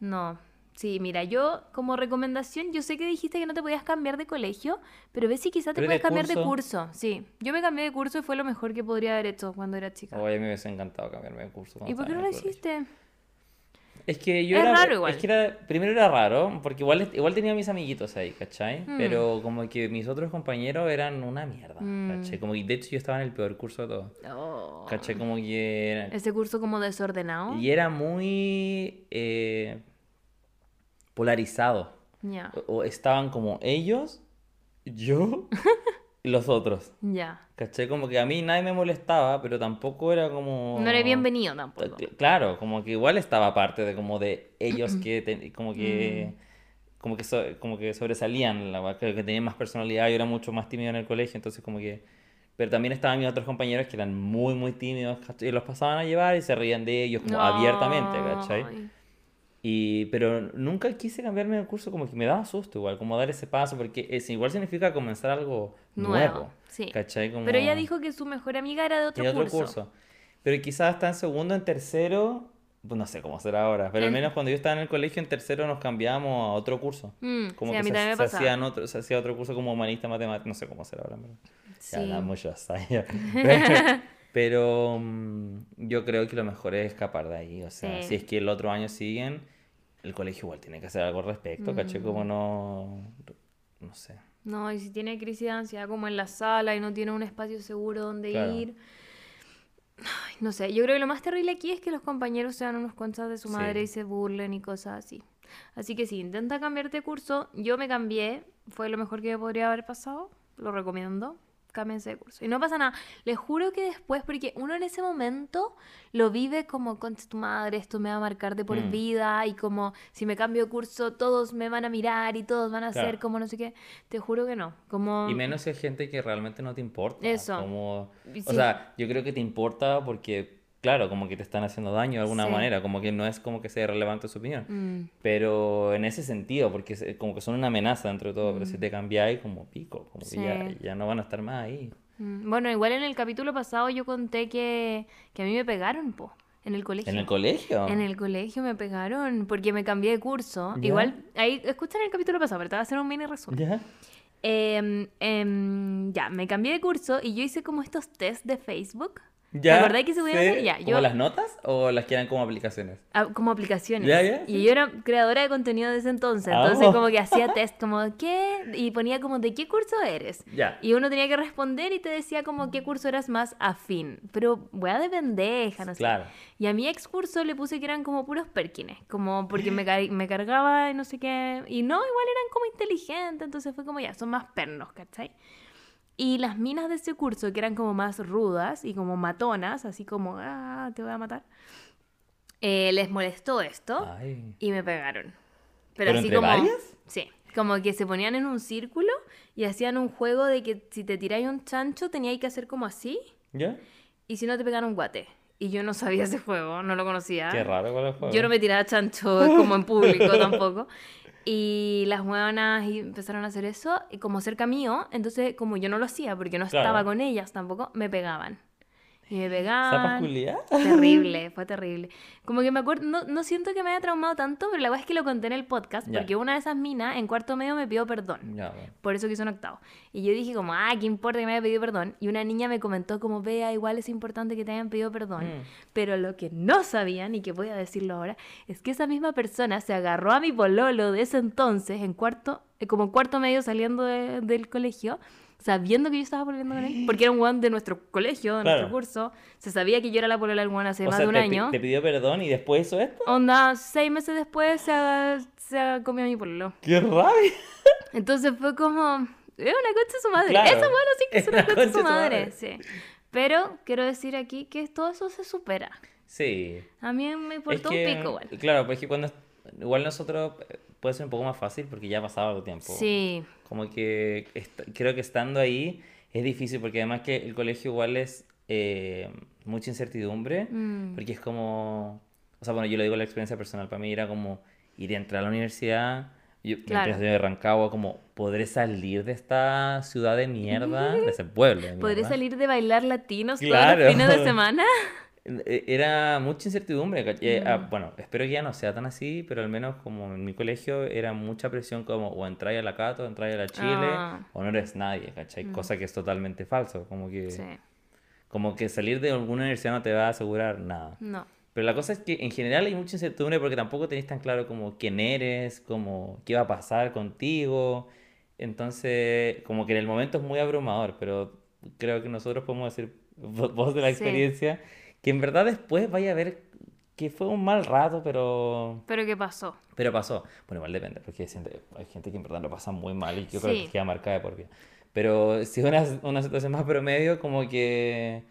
no. Sí, mira, yo como recomendación, yo sé que dijiste que no te podías cambiar de colegio, pero ve si quizás te Pero puedes de cambiar de curso. Sí, yo me cambié de curso y fue lo mejor que podría haber hecho cuando era chica. Oye, me hubiese encantado cambiarme de curso. ¿Y por qué no lo hiciste? Es que yo Es era. raro igual. Es que era. Primero era raro, porque igual, igual tenía mis amiguitos ahí, ¿cachai? Mm. Pero como que mis otros compañeros eran una mierda, Mm. ¿cachai? Como que de hecho yo estaba en el peor curso de todos. Oh. ¿cachai? Como que. era- Ese curso como desordenado. Y era muy. eh, polarizado. Ya, O, o estaban como ellos, yo y los otros. [LAUGHS] ya. ¿Cachai? Como que a mí nadie me molestaba, pero tampoco era como... No era bienvenido tampoco. Cl- Claro, como que igual estaba parte de como de ellos que [CLEARS THROAT] ten- como que como que so- como que sobresalían, la que que tenían más personalidad, yo era mucho más tímido en el colegio, entonces como que pero también estaban mis otros compañeros que eran muy muy tímidos, ¿cachai? Y los pasaban a llevar y se reían de ellos como abiertamente, ¿cachai? Y, pero nunca quise cambiarme de curso, como que me daba susto igual, como dar ese paso, porque es, igual significa comenzar algo nuevo. Nuevo, sí. ¿Cachai? Como... Pero ella dijo que su mejor amiga era de otro, otro curso. curso. Pero quizás está en segundo, en tercero, pues no sé cómo será ahora, pero al En- menos cuando yo estaba en el colegio, en tercero nos cambiamos a otro curso. Mm, Como sí, que se, se pasaba. hacían otro, se hacía otro curso como humanista, matemática, no sé cómo será ahora. pero- Sí. Ya, [LAUGHS] mucho. Pero, [LAUGHS] pero, mm, yo creo que lo mejor es escapar de ahí. O sea, Sí. si es que el otro año siguen, el colegio igual tiene que hacer algo al respecto, ¿cachai? Como Mm. no... No sé. No, y si tiene crisis de ansiedad como en la sala y no tiene un espacio seguro donde Claro. ir. Ay, no sé, yo creo que lo más terrible aquí es que los compañeros sean unos conchas de su Sí. madre y se burlen y cosas así. Así que sí, intenta cambiarte de curso. Yo me cambié, fue lo mejor que podría haber pasado. Lo recomiendo. Cámbiense de curso. Y no pasa nada. Les juro que después, porque uno en ese momento lo vive como, concha tu madre, esto me va a marcar de por Mm. vida. Y como, si me cambio de curso, todos me van a mirar y todos van a Claro. ser como no sé qué. Te juro que no. Como... Y menos si hay gente que realmente no te importa. Eso. Como, o sí. sea, yo creo que te importa porque, claro, como que te están haciendo daño de alguna Sí. manera, como que no es como que sea relevante su opinión. Mm, Pero en ese sentido, porque como que son una amenaza dentro de todo, pero si te cambiáis como pico, como que ya, Mm. Ya no van a estar más ahí. mm. Bueno, igual en el capítulo pasado yo conté que, que a mí me pegaron, po, en el colegio. ¿En el colegio? En el colegio me pegaron porque me cambié de curso. Igual, ahí, escuchan el capítulo pasado, pero te voy a hacer un mini resumen. ¿Ya? Em, em, ya, me cambié de curso y yo hice como estos test de Facebook. ¿Ya? ¿Te acordás que se podían Sí. hacer? Ya, ¿Como yo, las notas o las que eran como aplicaciones? ah, como aplicaciones. Ya, ya, Y yo era creadora de contenido desde entonces. Ah, Entonces oh. como que hacía [LAUGHS] test como, ¿qué? Y ponía como, ¿de qué curso eres? Ya. Y uno tenía que responder y te decía como qué curso eras más afín. Pero weá de pendeja, no sé. Claro. Y a mi ex curso le puse que eran como puros perkines, como porque me, [LAUGHS] car- me cargaba y no sé qué. Y no, igual eran como inteligentes, entonces fue como ya, son más pernos, ¿cachai? Y las minas de ese curso, que eran como más rudas y como matonas, así como, ah, te voy a matar, eh, les molestó esto Ay. y me pegaron. ¿Pero así entre como, varias? Sí, como que se ponían en un círculo y hacían un juego de que si te tiráis un chancho teníais que hacer como así ¿Ya? y si no te pegaron un guate. Y yo no sabía ese juego, no lo conocía. Qué raro con el juego. Yo no me tiraba chancho como en público [LAUGHS] tampoco. Y las hueonas y empezaron a hacer eso, y como cerca mío, entonces como yo no lo hacía porque no Claro. estaba con ellas tampoco, me pegaban. Y me ¿Zapas pegaban. culiadas? Terrible, [LAUGHS] fue terrible. Como que me acuerdo, no, no siento que me haya traumado tanto, pero la verdad es que lo conté en el podcast, Ya. porque una de esas minas en cuarto medio me pidió perdón. Bueno. Por eso quiso en octavo. Y yo dije como, ah, ¿qué importa que me haya pedido perdón? Y una niña me comentó como, vea, igual es importante que te hayan pedido perdón. Mm. Pero lo que no sabían, y que voy a decirlo ahora, es que esa misma persona se agarró a mi pololo de ese entonces, en cuarto, eh, como en cuarto medio saliendo de- del colegio, sabiendo que yo estaba pololeando con él, [GASPS] porque era un guan de nuestro colegio, de Claro. nuestro curso, se sabía que yo era la polola del guan hace O más sea, de un te, año. te pidió perdón y después hizo esto. Onda, seis meses después se, ha- se ha comido mi pololo. ¡Qué rabia! [LAUGHS] Entonces fue como, es una concha de su madre. Claro, Esa bueno sí que es es una concha de su madre. madre. Sí. Pero quiero decir aquí que todo eso se supera. Sí. A mí me Es importó que, un pico, igual. Claro, porque cuando igual nosotros eh, puede ser un poco más fácil porque ya ha pasado algo tiempo. Sí, Como que creo que estando ahí es difícil porque además que el colegio igual es eh, mucha incertidumbre, Mm. porque es como, o sea, bueno, yo lo digo la experiencia personal, para mí era como ir a entrar a la universidad, yo Claro. de Rancagua, como, ¿podré salir de esta ciudad de mierda, de ese pueblo de ¿podré mierda? salir de bailar latinos todos Claro. los fines de [LAUGHS] semana? E- Era mucha incertidumbre. ¿cachai? Mm. Ah, bueno, espero que ya no sea tan así, pero al menos como en mi colegio era mucha presión como o entráis a la Cato, entráis a la Chile, Ah. o no eres nadie, ¿cachai? Cosa que es totalmente falso. Como que, Sí, como que salir de alguna universidad no te va a asegurar nada. no. Pero la cosa es que en general hay mucha incertidumbre porque tampoco tenés tan claro como quién eres, como qué va a pasar contigo. Entonces, como que en el momento es muy abrumador, pero creo que nosotros podemos decir, vo- [LAUGHS] vos de la Sí. Que en verdad después vaya a ver que fue un mal rato, pero, ¿Pero qué pasó? pero pasó. Bueno, igual depende, porque hay gente, que en verdad lo pasa muy mal y yo creo Sí. que queda marcada de por vida. Pero si es una, una situación más promedio, como que,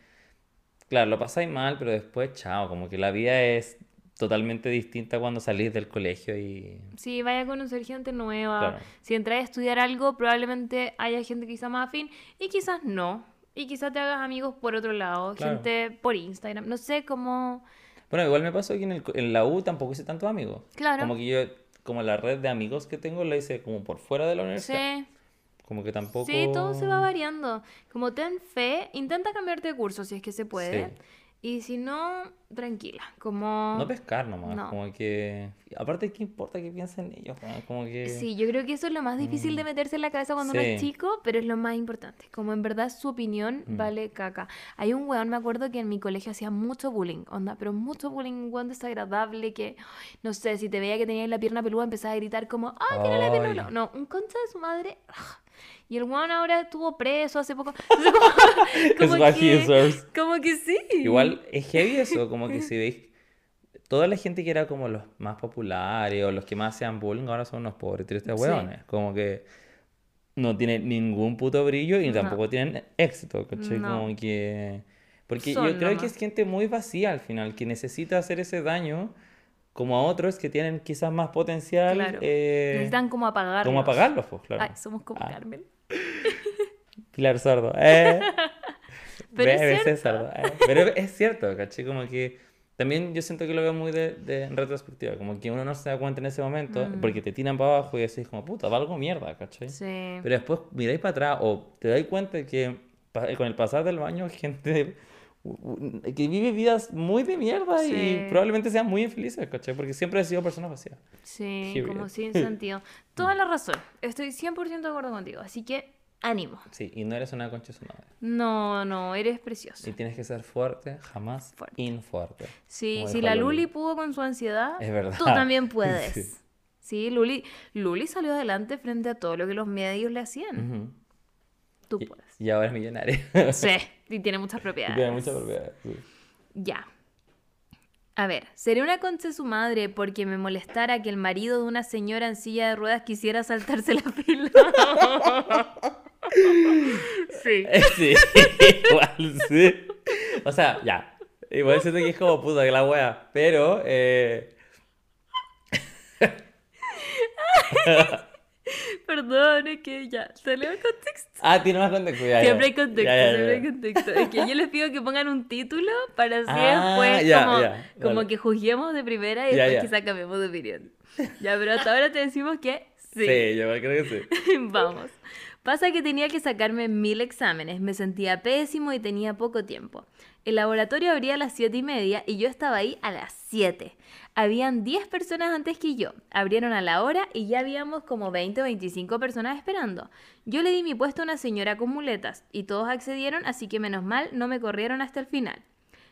claro, lo pasáis mal, pero después, chao, como que la vida es totalmente distinta cuando salís del colegio y... Sí, vaya a conocer gente nueva. Claro. Si entras a estudiar algo, probablemente haya gente quizá más afín y quizás no. Y quizás te hagas amigos por otro lado, Claro. gente por Instagram. No sé cómo... Bueno, igual me pasó que en, el en la U tampoco hice tantos amigos. Claro. Como que yo, como la red de amigos que tengo la hice como por fuera de la universidad. Sí. Como que tampoco... Sí, todo se va variando. Como ten fe, intenta cambiarte de curso si es que se puede. Sí. Y si no, tranquila. Como... No pescar nomás, No. como que... Aparte, ¿qué importa que piensen ellos? Como que... Sí, yo creo que eso es lo más difícil de meterse en la cabeza cuando uno es Mm. Sí. chico, pero es lo más importante. Como en verdad su opinión Mm. vale caca. Hay un weón, me acuerdo que en mi colegio hacía mucho bullying, onda, pero mucho bullying, un weón desagradable que, no sé, si te veía que tenías la pierna peluda, empezaba a gritar como, ¡ah, tiene la pierna Ay. peluda! No, un concha de su madre. ah. Y el weón ahora estuvo preso hace poco. [LAUGHS] Entonces, como, [LAUGHS] como que, como que sí. Igual es heavy eso, como que [LAUGHS] si veis... Toda la gente que era como los más populares o los que más hacían bullying ahora son unos pobres tristes Sí. hueones. Como que no tienen ningún puto brillo y No. tampoco tienen éxito, ¿cachai? No. Como que... Porque Son yo creo que nomás. es gente muy vacía al final, que necesita hacer ese daño como a otros que tienen quizás más potencial. Claro. eh, Necesitan como apagarlos. como apagarlos, pues, claro. Ay, somos como Ah. Carmen. Pilar Sordo. Eh. [LAUGHS] Pero es BBC cierto. Sordo, eh. Pero es cierto, ¿cachai? Como que también yo siento que lo veo muy de, de- en retrospectiva. Como que uno no se da cuenta en ese momento Mm. porque te tiran para abajo y decís como, puta, valgo mierda, ¿cachai? Sí. Pero después miráis para atrás o te dais cuenta de que con el pasar del año [LAUGHS] gente que vive vidas muy de mierda Sí. y probablemente sean muy infelices, ¿cachai? Porque siempre han sido personas vacías. Sí, Period. como sin [LAUGHS] sentido. Toda la razón. Estoy 100% de acuerdo contigo. Así que ánimo. Sí, y no eres una concha de su madre. No, no, eres precioso. Y tienes que ser fuerte, jamás Fuerte. infuerte. Sí, si la Luli. Luli pudo con su ansiedad, Es verdad. tú también [LAUGHS] puedes. Sí. Sí, Luli, Luli salió adelante frente a todo lo que los medios le hacían. Ujú. Tú Y, puedes. y ahora es millonario. [LAUGHS] Sí, y tiene muchas Y propiedades. tiene mucha propiedad. sí. Ya. A ver, ¿seré una concha su madre porque me molestara que el marido de una señora en silla de ruedas quisiera saltarse la [LAUGHS] fila? sí. [LAUGHS] Sí, igual, sí. O sea, ya. Igual siento que es como puta que la wea. Pero, eh, [LAUGHS] Perdón, es que ya, salió el contexto. Ah, tiene más contexto. ya. Siempre hay contexto, Ya, ya, ya. siempre hay contexto. Es que yo les pido que pongan un título para así Ah, después ya, como, ya, como que juzguemos de primera y después quizá cambiemos de opinión. Ya, pero hasta ahora te decimos que sí. Sí, yo creo que sí. [LAUGHS] Vamos. Pasa que tenía que sacarme mil exámenes, me sentía pésimo y tenía poco tiempo. El laboratorio abría a las siete y media y yo estaba ahí a las 7. Habían 10 personas antes que yo. Abrieron a la hora y ya habíamos como 20 o 25 personas esperando. Yo le di mi puesto a una señora con muletas y todos accedieron, así que menos mal no me corrieron hasta el final.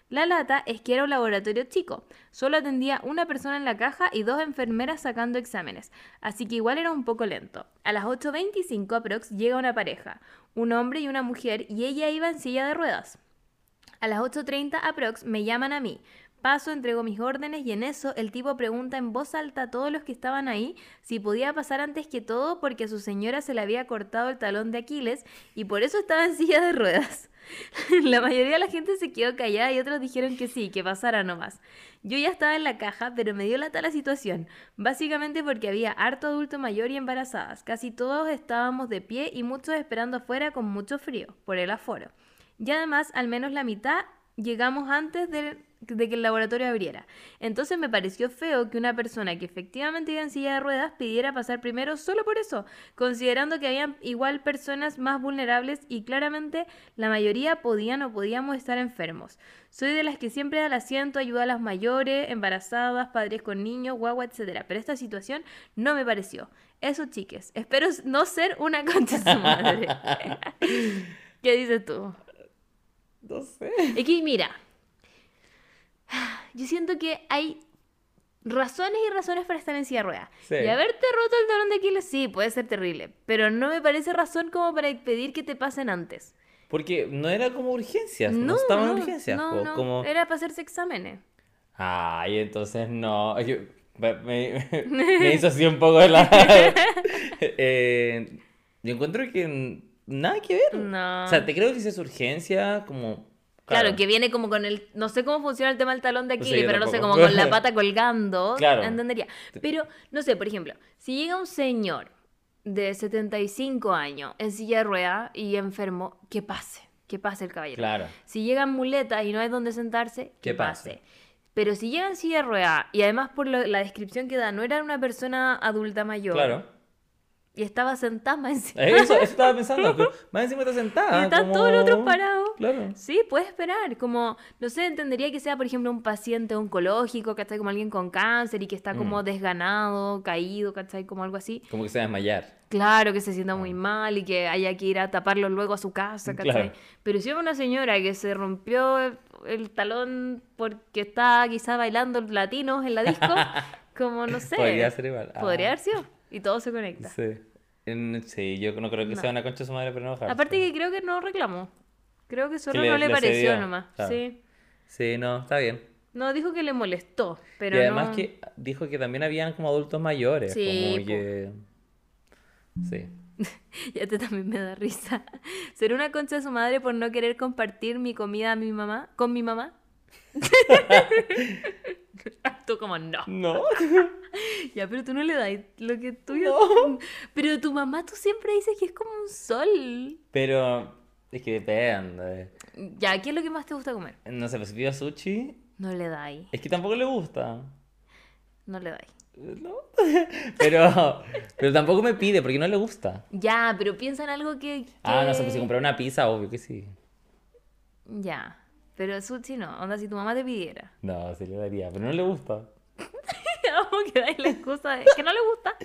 La lata es que era un laboratorio chico. Solo atendía una persona en la caja y dos enfermeras sacando exámenes, así que igual era un poco lento. A las 8.25 aprox llega una pareja, un hombre y una mujer, y ella iba en silla de ruedas. A las 8.30 aprox me llaman a mí. Paso, entrego mis órdenes y en eso el tipo pregunta en voz alta a todos los que estaban ahí si podía pasar antes que todo porque a su señora se le había cortado el talón de Aquiles y por eso estaba en [LAUGHS] silla de ruedas. La mayoría de la gente se quedó callada y otros dijeron que sí, que pasara nomás. Yo ya estaba en la caja, pero me dio la situación, básicamente porque había harto adulto mayor y embarazadas. Casi todos estábamos de pie y muchos esperando afuera con mucho frío, por el aforo. Y además, al menos la mitad llegamos antes de, de que el laboratorio abriera. Entonces me pareció feo que una persona que efectivamente iba en silla de ruedas pidiera pasar primero solo por eso, considerando que habían igual personas más vulnerables y claramente la mayoría podían o podíamos estar enfermos. Soy de las que siempre da el asiento, ayuda a las mayores, embarazadas, padres con niños, guagua, etc. Pero esta situación no me pareció. Eso, chiques. Espero no ser una [LAUGHS] concha su madre. [LAUGHS] ¿Qué dices tú? No sé. Es que mira, yo siento que hay razones y razones para estar en silla de ruedas. Sí. Y haberte roto el talón de Aquiles, sí, puede ser terrible. Pero no me parece razón como para pedir que te pasen antes. Porque no era como urgencias, no, estaban en urgencias. no, no, como... Era para hacerse exámenes. Ay, entonces no. Yo- me, me- [LAUGHS] me hizo así un poco de la. [LAUGHS] Eh, yo encuentro que nada que ver. No. O sea, te creo que si es urgencia, como. Claro, que viene como con el. No sé cómo funciona el tema del talón de Aquiles, pero no sé, como con la [LAUGHS] pata colgando. Claro. Entendería. Pero, no sé, por ejemplo, si llega un señor de 75 años en silla de rueda y enfermo, que pase. Que pase el caballero. Claro. Si llegan muletas y no hay donde sentarse, que Que pase. pase. Pero si llega en silla de rueda y además por lo- la descripción que da, no era una persona adulta mayor Claro. Y estaba sentada más encima. Eh, Eso, eso estaba [LAUGHS] pensando. más encima está sentada. Y están como- todos los otros parados. Claro. Sí, puede esperar. Como, no sé, entendería que sea, por ejemplo, un paciente oncológico, ¿cachai? Como alguien con cáncer y que está como Mm. desganado, caído, ¿cachai? Como algo así. Como que se va a desmayar. Claro, que se sienta muy mal y que haya que ir a taparlo luego a su casa, ¿cachai? Claro. Pero si es una señora que se rompió el, el talón porque está quizá bailando latinos en la disco, [LAUGHS] como no sé. Podría ser igual. Ah, Podría haber sido. Y todo se conecta. Sí. En- sí, yo no creo que No. sea una concha de su madre para enojarse. Aparte que creo que no reclamó. Creo que solo le- no le, le pareció cedió, nomás. claro. Sí. Sí, no, está bien. No, dijo que le molestó, pero y además no... que dijo que también habían como adultos mayores. Sí, como que... Sí. [LAUGHS] Y a este también me da risa. [LAUGHS] ¿Será una concha de su madre por no querer compartir mi comida a mi mamá? ¿Con mi mamá? [LAUGHS] [LAUGHS] tú como, no. No. [LAUGHS] Ya, pero tú no le das lo que tú... Pero tu mamá tú siempre dices que es como un sol. Pero es que depende. Ya, ¿qué es lo que más te gusta comer? No sé, pues si pido sushi, No le dais. es que tampoco le gusta. No le dais. No. [LAUGHS] Pero, pero tampoco me pide porque no le gusta. Ya, pero piensa en algo que... Ah, no sé, que- pues si comprar una pizza, obvio que sí. Ya. Pero sushi no. Onda, si tu mamá te pidiera. No, sí le daría, pero no le gusta. [LAUGHS] Vamos que dais la excusa de que no le gusta.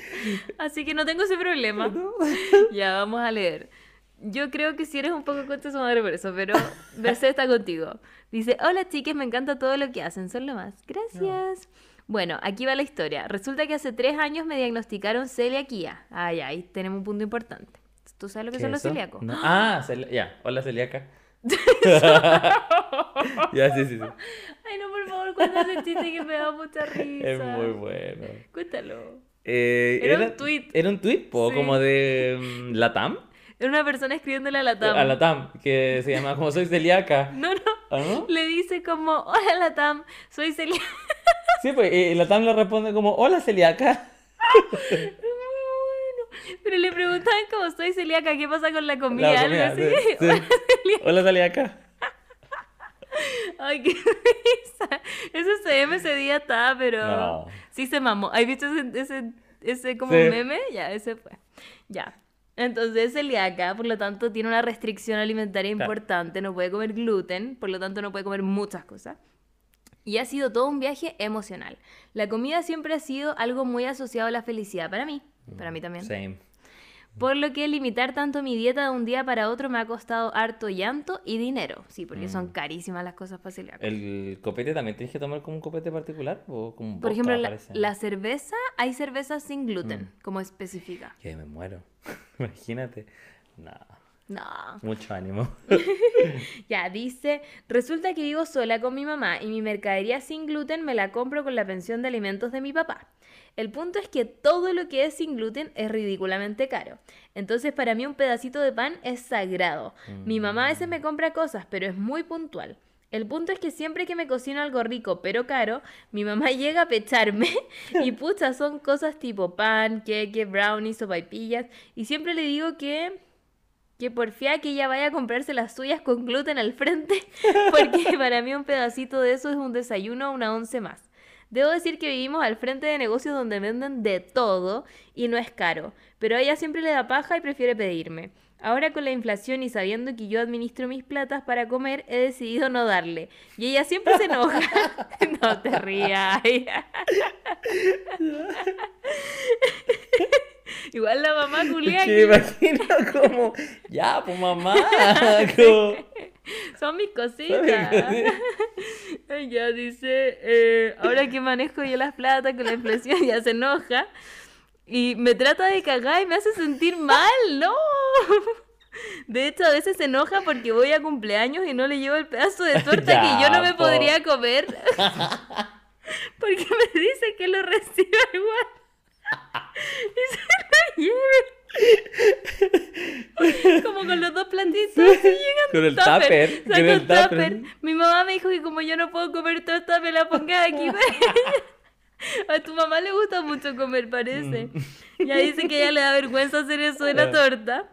Así que no tengo ese problema. [LAUGHS] Ya, vamos a leer. Yo creo que si eres un poco contra su madre por eso, pero Mercedes está contigo. Dice, hola chicas, me encanta todo lo que hacen, son lo más. Gracias. Bueno, aquí va la historia. Resulta que hace tres años me diagnosticaron celiaquía. Ay, ahí tenemos un punto importante. ¿Tú sabes lo que ¿Qué son es los eso? celíacos? No. Ah, ya. Hola, celíaca. [LAUGHS] ya, sí, sí, sí. Ay, no, por favor, cuenta ese chiste que me da mucha risa. Es muy bueno. Cuéntalo. Eh, Era un tuit. Era un tweet, po, Sí. como de mm, Latam. Era una persona escribiéndole a la TAM. A Latam, que se llama como soy celíaca. [LAUGHS] No, no. ¿Ah, no? Le dice como, hola Latam, soy Celia. Sí, pues y Latam le responde como hola celíaca. [LAUGHS] Pero le preguntaban como, soy celíaca, ¿qué pasa con la comida? La Algo así. sí, [LAUGHS] sí. Hola, celíaca. Ay, qué risa. Ese CM ese día estaba, pero No. sí se mamó. ¿Has visto ese, ese, ese como Sí. meme? Ya, ese fue. Ya. Entonces es celíaca, por lo tanto tiene una restricción alimentaria importante, no puede comer gluten, por lo tanto no puede comer muchas cosas. Y ha sido todo un viaje emocional. La comida siempre ha sido algo muy asociado a la felicidad para mí, para mí también. Same. Por lo que limitar tanto mi dieta de un día para otro me ha costado harto llanto y dinero. Sí, porque Mm. son carísimas las cosas para celíacos. ¿El copete también tienes que tomar como un copete particular? ¿O como Por ejemplo, la, la cerveza, hay cervezas sin Mm. gluten, como específica. Que me muero. [LAUGHS] Imagínate. No, No. mucho ánimo. [LAUGHS] Ya, dice, resulta que vivo sola con mi mamá y mi mercadería sin gluten me la compro con la pensión de alimentos de mi papá. El punto es que todo lo que es sin gluten es ridículamente caro. Entonces para mí un pedacito de pan es sagrado. Mi mamá a veces me compra cosas, pero es muy puntual. El punto es que siempre que me cocino algo rico pero caro, mi mamá [LAUGHS] llega a pecharme [LAUGHS] y pucha, son cosas tipo pan, queque, brownies o paipillas y siempre le digo que que porfía que ella vaya a comprarse las suyas con gluten al frente, [LAUGHS] porque para mí un pedacito de eso es un desayuno una once más. Debo decir que vivimos al frente de negocios donde venden de todo y no es caro, pero a ella siempre le da paja y prefiere pedirme. Ahora con la inflación y sabiendo que yo administro mis platas para comer, he decidido no darle. Y ella siempre se enoja. [LAUGHS] no te rías. [LAUGHS] [LAUGHS] Igual la mamá Julia Que imagino como, ya, pues mamá. [LAUGHS] como- Son mis cositas. [LAUGHS] ya dice, eh, ahora que manejo yo las platas con la inflación ya se enoja y me trata de cagar y me hace sentir mal, no. De hecho, a veces se enoja porque voy a cumpleaños y no le llevo el pedazo de torta Ya, que yo no me po. podría comer. porque me dice que lo reciba igual. Y se lo lleve. Como con los dos platitos y llegan Con el tupper. con el tupper. Mi mamá me dijo que como yo no puedo comer torta, me la ponga aquí. [LAUGHS] A tu mamá le gusta mucho comer, parece. Ya dice que ella le da vergüenza hacer eso de la Ah. torta.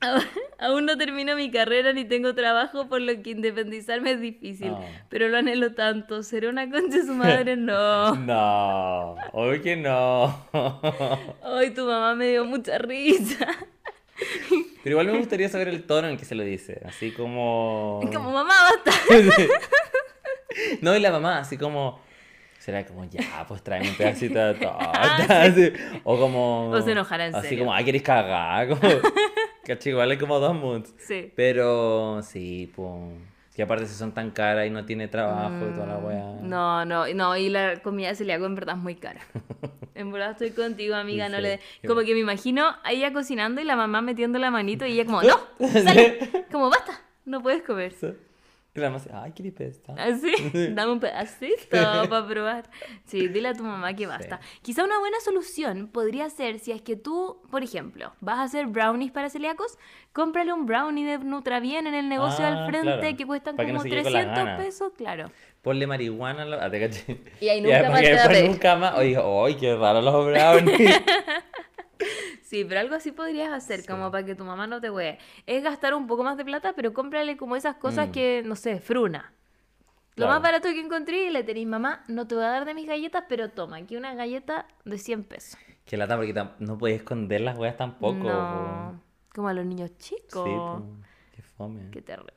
[LAUGHS] Aún no termino mi carrera ni tengo trabajo, por lo que independizarme es difícil. Pero lo anhelo tanto. ¿Será una concha de su madre? [LAUGHS] No. No, obvio que no. [LAUGHS] Ay, tu mamá me dio mucha risa. Pero igual me gustaría saber el tono en el que se lo dice. Así como. Como, mamá, basta. No, y la mamá, así como. Será como, ya, pues tráeme un pedacito de torta. Ah, así. O como. O se enojará en Así serio. como, ay, querés cagar. Como, caché, igual hay como dos moods. Sí. Pero sí, pues. Y aparte, si son tan caras y no tiene trabajo y toda la weá. Mm, No, no, no, y la comida celíaco en verdad es muy cara. [LAUGHS] En verdad estoy contigo, amiga, no Sí, le... Como que me imagino a ella cocinando y la mamá metiendo la manito y ella como, [LAUGHS] ¡no! ¡Sale! Como, basta, no puedes comer. Y la mamá dice, ay, qué pesta. Así, [LAUGHS] dame un pedacito para probar. Sí, dile a tu mamá que basta. Quizá una buena solución podría ser si es que tú, por ejemplo, vas a hacer brownies para celíacos, cómprale un brownie de Nutrabien en el negocio Ah, al frente claro. que cuestan Para que no como se quede con las 300 ganas. pesos, claro. Ponle marihuana a la... ah, te caché. Y ahí [LAUGHS] nunca para más te nunca más. Oye, ay, qué raro los brownies. [LAUGHS] Sí, pero algo así podrías hacer, como para que tu mamá no te huee. Es gastar un poco más de plata, pero cómprale como esas cosas Mm. que, no sé, fruna. Lo más barato que encontré y le tenéis, mamá, no te voy a dar de mis galletas, pero toma, aquí una galleta de 100 pesos. Qué lata, porque no puedes esconder las weas tampoco. no, como a los niños chicos. Sí, po. Qué fome. Qué terrible.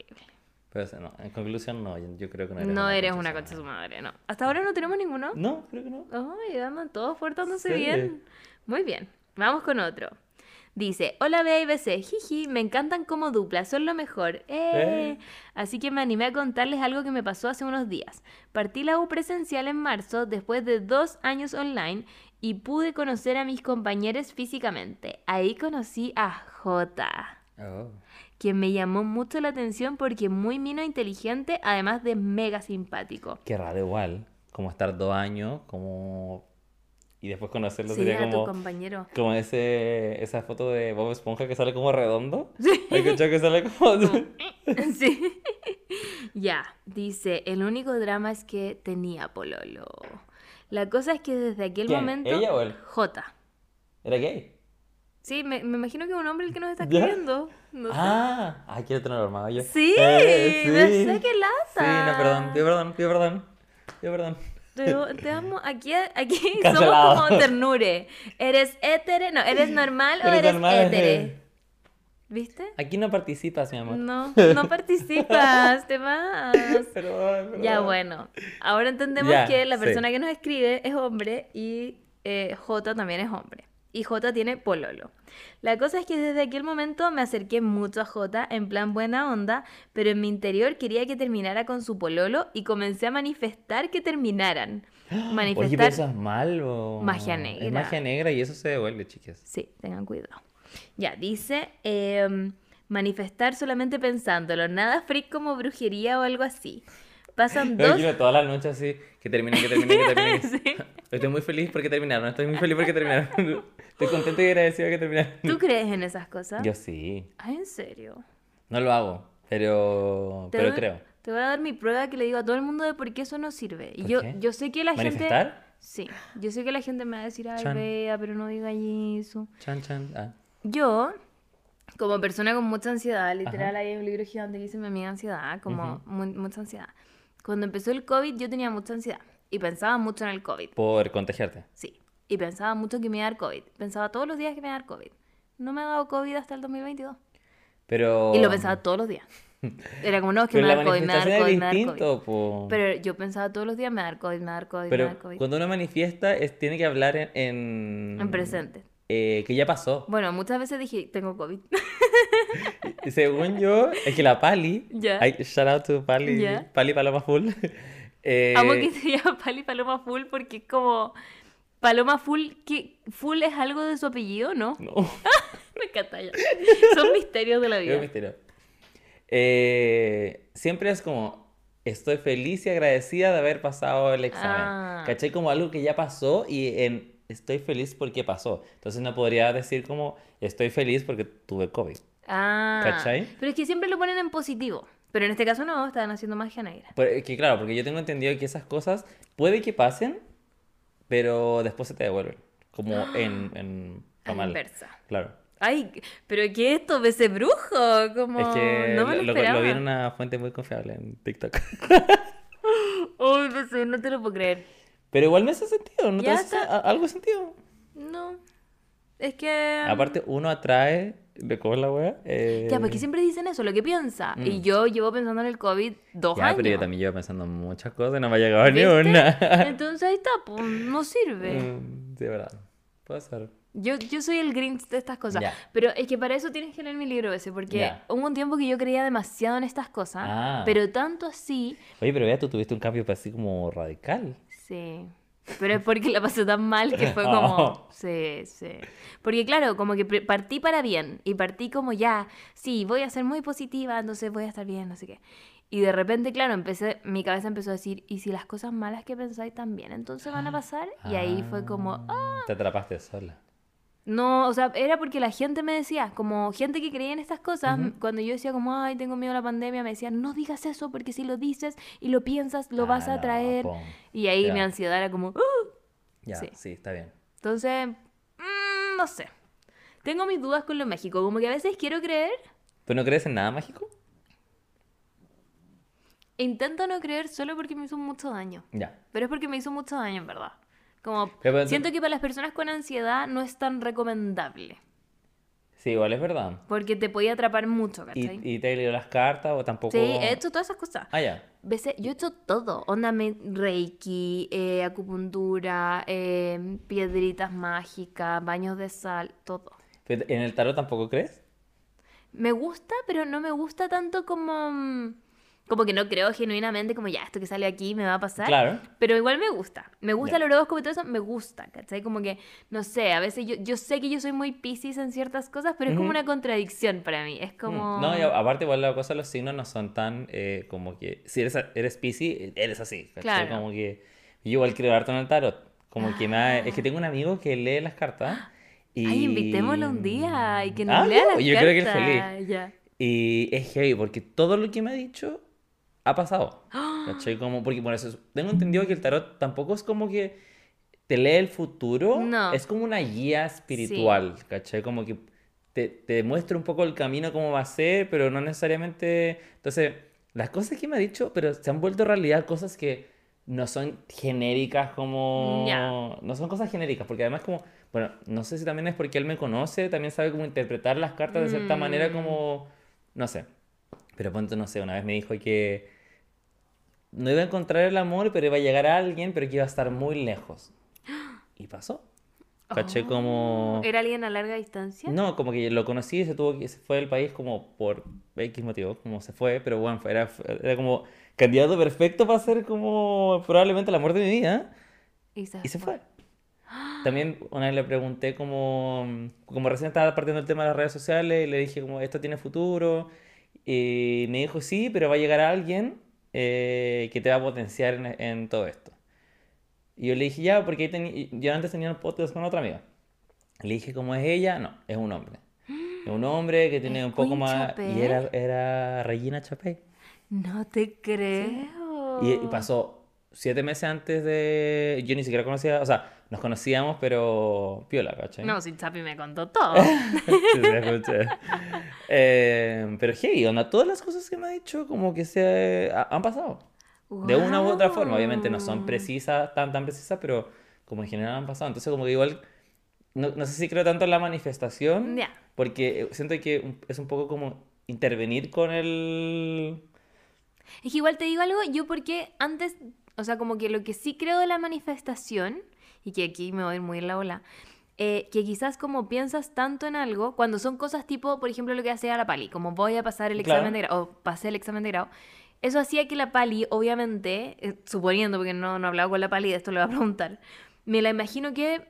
Pero no, en conclusión, no, yo, creo que no eres No una eres concha una de concha su madre, no. Hasta ahora no tenemos ninguno. No, creo que no. Ay, andan todos portándose Sí. bien. Muy bien. Vamos con otro. Dice, hola Bea y BC, jiji, me encantan como dupla, son lo mejor. Eh. Eh. Así que me animé a contarles algo que me pasó hace unos días. Partí la U presencial en marzo después de dos años online y pude conocer a mis compañeros físicamente. Ahí conocí a Jota, Oh. quien me llamó mucho la atención porque muy mino e inteligente, además de mega simpático. Qué raro igual. Como estar dos años, como... Y después conocerlo Sí, sería a tu como... compañero. Como ese, esa foto de Bob Esponja que sale como redondo. Sí. [LAUGHS] ¿Hay cachado que sale como... [LAUGHS] Sí. [LAUGHS] ya, dice, el único drama es que tenía pololo. La cosa es que desde aquel ¿Quién? momento... ¿Ella o él? J. ¿Era gay? Sí, me, me imagino que es un hombre el que nos está escribiendo. No sé. Ah, ay, quiero tenerlo armado yo. Sí, Eh, me sí. sé que lata. Sí, no, perdón, pido perdón, pido perdón. Pido perdón. Te, te amo. Aquí, aquí [LAUGHS] somos como ternure. ¿Eres étere? No, ¿eres normal o Eres eres normal, étere? eh. ¿Viste? Aquí no participas, mi amor. No, [LAUGHS] no participas, te vas. [LAUGHS] Perdón, perdón. Ya, bueno. Ahora entendemos Ya, que la sí. persona que nos escribe es hombre y eh, J también es hombre. Y J tiene pololo. La cosa es que desde aquel momento me acerqué mucho a J en plan buena onda, pero en mi interior quería que terminara con su pololo y comencé a manifestar que terminaran. [GASPS] Oye, Manifestar. eso es malo. Magia Es negra. magia negra y eso se devuelve, chicas. Sí, tengan cuidado. Ya, dice em, manifestar solamente pensándolo, nada freak como brujería o algo así. Pasan dos. imagino todas las noches así, que termine, que termine, que termine. [LAUGHS] Sí. Estoy muy feliz porque terminaron, estoy muy feliz porque terminaron. [LAUGHS] Estoy contento y agradecido que terminaron. ¿Tú crees en esas cosas? Yo sí. Ah, ¿en serio? No lo hago, pero, pero creo. Te voy a dar mi prueba que le digo a todo el mundo de por qué eso no sirve. Y ¿Por yo, qué? yo sé que la gente... ¿Manifestar? Sí, yo sé que la gente me va a decir, ay, vea, pero no diga eso. Chan, chan. Ah. Yo, como persona con mucha ansiedad, literal, hay un libro gigante que dice mi amiga ansiedad, como Ujú. mu- mucha ansiedad. Cuando empezó el COVID, yo tenía mucha ansiedad y pensaba mucho en el COVID. Por contagiarte. Sí, y pensaba mucho que me iba a dar COVID. Pensaba todos los días que me iba a dar COVID. No me ha dado COVID hasta el 2022. Pero. Y lo pensaba todos los días. [LAUGHS] Era como, no, es que Pero me la va a dar COVID, me va a dar manifestación COVID, me va a dar COVID. po. Pero yo pensaba todos los días, me va a dar COVID, me va a dar COVID, me Pero dar COVID. cuando uno manifiesta, es, tiene que hablar en. En, En presente. Eh, que ya pasó. Bueno, muchas veces dije, tengo COVID. [LAUGHS] Según yo, es que la Pali. Ya. ay, shout out to Pali. Ya. Pali Paloma Full. eh, [LAUGHS] Amo que se llama Pali Paloma Full porque es como... Paloma Full, que Full es algo de su apellido, ¿no? No, [LAUGHS] Me encanta ya. Son misterios de la es un vida. misterio. Eh, siempre es como. Estoy feliz y agradecida de haber pasado el examen. Ah. ¿Cachai? Como algo que ya pasó y en. Estoy feliz porque pasó. Entonces no podría decir como. Estoy feliz porque tuve COVID. Ah, ¿Cachai? pero es que siempre lo ponen en positivo. Pero en este caso no, estaban haciendo magia negra. Pero es que claro, porque yo tengo entendido que esas cosas puede que pasen, pero después se te devuelven. Como [GASPS] en, en la mal. inversa. Claro. Ay, pero ¿qué es esto? ¿Ese brujo? Como... Es que no me lo, lo, lo- vi en una fuente muy confiable en TikTok. [LAUGHS] Ay, no sé, no te lo puedo creer. Pero igual me hace sentido, ¿no te hace está. algo sentido? No. Es que... Aparte, uno atrae, ¿de cómo la wea? Eh, Ya, porque siempre dicen eso, lo que piensa. Y Mm. yo llevo pensando en el COVID dos Ya, años. pero yo también llevo pensando en muchas cosas y no me ha llegado ni ¿Viste? una. [LAUGHS] Entonces ahí está, pues no sirve. Mm, Sí, verdad. Puede ser. Yo, yo soy el Grinch de estas cosas. Ya. Pero es que para eso tienes que leer mi libro ese, porque Ya. hubo un tiempo que yo creía demasiado en estas cosas, Ah. pero tanto así, Oye, pero vea, tú tuviste un cambio así como radical. Sí. Pero es porque la pasé tan mal que fue como, [LAUGHS] Oh. sí, sí. Porque claro, como que partí para bien y partí como ya, sí, voy a ser muy positiva, entonces voy a estar bien, no sé qué. Y de repente, claro, empecé, mi cabeza empezó a decir, ¿y si las cosas malas que pensáis también entonces van a pasar? Y ahí fue como, ah, Te atrapaste sola. No, o sea, era porque la gente me decía, como gente que creía en estas cosas, cuando yo decía como, ay, tengo miedo a la pandemia, me decían, no digas eso porque si lo dices y lo piensas, lo vas Ah, a no, traer. Y ahí mi ansiedad era como, "Ah". Ya, Sí. sí. está bien. entonces, mm, no sé. Tengo mis dudas con lo mágico, como que a veces quiero creer ¿Tú no crees en nada mágico? intento no creer solo porque me hizo mucho daño. Ya. Pero es porque me hizo mucho daño, en verdad. Como, Pero, siento que para las personas con ansiedad no es tan recomendable. Sí, igual es verdad. Porque te podía atrapar mucho, ¿cachai? ¿Y, y te he leído las cartas o tampoco? Sí, he hecho todas esas cosas. Ah, ya. Veces- yo he hecho todo. Onda me- reiki, eh, acupuntura, eh, piedritas mágicas, baños de sal, todo. Pero, ¿En el tarot tampoco crees? Me gusta, pero no me gusta tanto como... mm, Como que no creo genuinamente como ya, esto que sale aquí me va a pasar. Claro. Pero igual me gusta. Me gusta Ya. el horóscopo y todo eso, me gusta, ¿cachai? Como que, no sé, a veces yo, yo sé que yo soy muy piscis en ciertas cosas, pero es como una contradicción para mí. Es como... Mm, No, y aparte igual la cosa los signos no son tan eh, como que... Si eres, eres Piscis, eres así. ¿cachai? Claro. Como que... Yo igual creo harto en el tarot. Como que me ha- Es que tengo un amigo que lee las cartas y... Ay, invitémoslo un día y que nos Ah, lea no, las yo creo que él cartas. feliz. Ya. Y es heavy porque todo lo que me ha dicho ha pasado. [GASPS] ¿Cachai? Como, porque, bueno, eso es- tengo entendido que el tarot tampoco es como que te lee el futuro. No. Es como una guía espiritual, ¿cachai? Como que te, te muestra un poco el camino, cómo va a ser, pero no necesariamente... Entonces, las cosas que me ha dicho, pero se han vuelto realidad cosas que no son genéricas como... Ya. No son cosas genéricas, porque además como... Bueno, no sé si también es porque él me conoce, también sabe cómo interpretar las cartas de cierta manera Mm. como... No sé. Pero ponte, no sé, una vez me dijo que no iba a encontrar el amor, pero iba a llegar a alguien, pero que iba a estar muy lejos. Y pasó. Caché como... ¿Era alguien a larga distancia? No, como que lo conocí y se tuvo se fue del país como por X motivo, como se fue, pero bueno, fue- era, era como candidato perfecto para ser como probablemente el amor de mi vida Y se, y se fue. También una vez le pregunté como, como recién estaba partiendo el tema de las redes sociales, y le dije como esto tiene futuro y me dijo sí, pero va a llegar alguien eh, que te va a potenciar en, en todo esto. Y yo le dije ya, porque ahí yo antes tenía un podcast con otra amiga. Le dije como es ella, no, es un hombre. [GASPS] Es un hombre que tiene ¿Es un poco Queen más... Y era, era Regina Chapey. No te creo. Y, y pasó siete meses antes de... Yo ni siquiera conocía, o sea, nos conocíamos, pero piola, ¿cachai? No, si Chapi me contó todo. [LAUGHS] Sí, sí, escuché. Eh, pero hey, onda, todas las cosas que me ha dicho como que se ha- han pasado. De una u otra forma, obviamente no son precisas, tan tan precisas, pero como en general han pasado. Entonces como que igual, no, no sé si creo tanto en la manifestación, Ya. porque siento que es un poco como intervenir con el... Es que igual te digo algo, yo porque antes, o sea, como que lo que sí creo de la manifestación, y que aquí me voy a ir muy en la ola, eh, que quizás como piensas tanto en algo, cuando son cosas tipo, por ejemplo, lo que hacía la Pali, como voy a pasar el Claro. examen de grado, o pasé el examen de grado, eso hacía que la Pali, obviamente, eh, suponiendo, porque no, no he hablado con la Pali, de esto le voy a preguntar, me la imagino que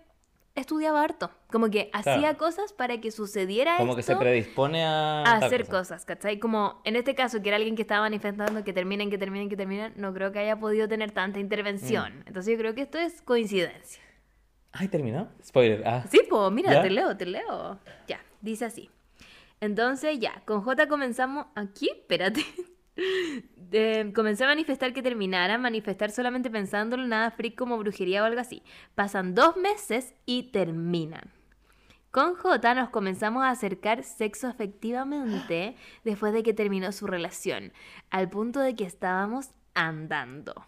estudiaba harto, como que hacía Claro. cosas para que sucediera Como que se predispone a... hacer cosa. cosas, ¿cachai? Como en este caso, que era alguien que estaba manifestando que terminen, que terminen, que terminen, no creo que haya podido tener tanta intervención. Mm. Entonces yo creo que esto es coincidencia. Ay, terminó. Spoiler. Ah. Sí, pues mira, ¿Ya? te leo, te leo. Ya, dice así. Entonces ya, con J comenzamos aquí, espérate. Comencé a manifestar que terminara, manifestar solamente pensándolo, nada freak como brujería o algo así. Pasan dos meses y terminan. Con J nos comenzamos a acercar sexo afectivamente después de que terminó su relación, al punto de que estábamos andando.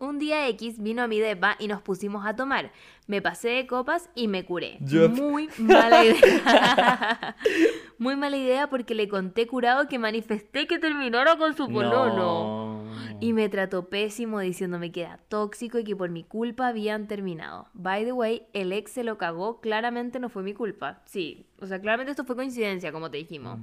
Un día X vino a mi depa y nos pusimos a tomar. Me pasé de copas y me curé. Yo- Muy mala idea. [LAUGHS] Muy mala idea porque le conté curado que manifesté que terminara con su pololo. No. Y me trató pésimo diciéndome que era tóxico y que por mi culpa habían terminado. By the way, el ex se lo cagó, claramente no fue mi culpa. Sí, o sea, claramente esto fue coincidencia, como te dijimos.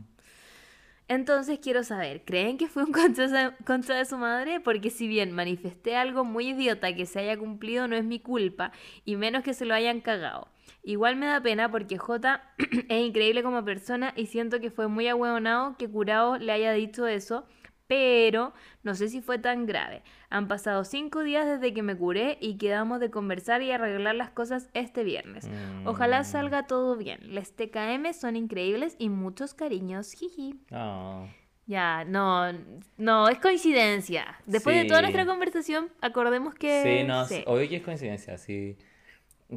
Entonces quiero saber, ¿creen que fue un contra, de- su madre? Porque si bien manifesté algo muy idiota que se haya cumplido, no es mi culpa, y menos que se lo hayan cagado. Igual me da pena porque J [CLEARS THROAT] es increíble como persona y siento que fue muy ahueonado que Curado le haya dicho eso, pero no sé si fue tan grave. Han pasado cinco días desde que me curé y quedamos de conversar y arreglar las cosas este viernes. Ojalá Mm. salga todo bien. Les TKM son increíbles y muchos cariños. Jiji. No. Ya, no, no, es coincidencia. Después de toda nuestra conversación, acordemos que... Sí, no, sí. obvio que es coincidencia, sí.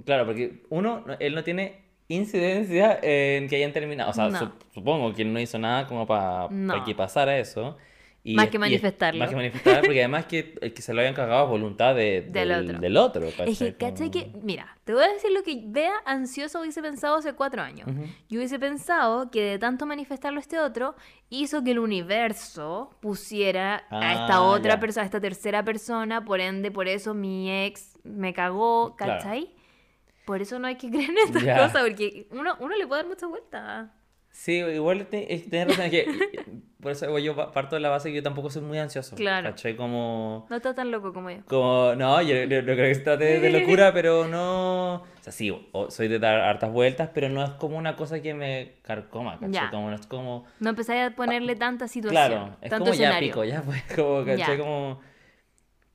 Claro, porque uno, no- él no tiene incidencia en que hayan terminado. O sea, No. sup- supongo que él no hizo nada como para No. que pasara eso. Y Más es- que es- manifestarlo. más que manifestar, porque además que, que se lo hayan cagado es voluntad de- [LAUGHS] Del del, otro. del otro. Es que, ¿cachai? ¿cachai? Que, Como- mira, te voy a decir lo que Bea ansiosa hubiese pensado hace cuatro años. Ujú. Yo hubiese pensado que de tanto manifestarlo este otro, hizo que el universo pusiera a esta Ah, otra ya. persona, a esta tercera persona, por ende, por eso mi ex me cagó, Claro. ¿cachai? Por eso no hay que creer en estas Ya. cosas, porque uno, uno le puede dar mucha vuelta. Sí, igual tienes razón, es que [LAUGHS] por eso yo pa- parto de la base que yo tampoco soy muy ansioso. Claro. ¿Cachai? Como... No está tan loco como yo. Como, no, yo, yo creo que se trate de locura, [LAUGHS] pero no. O sea, sí, soy de dar hartas vueltas, pero no es como una cosa que me carcoma, ¿cachai? Ya. Como no es como. No empezáis a ponerle tanta situación, Claro, es tanto como ya escenario. pico, ya fue, [LAUGHS] como, ¿cachai? Ya. Como.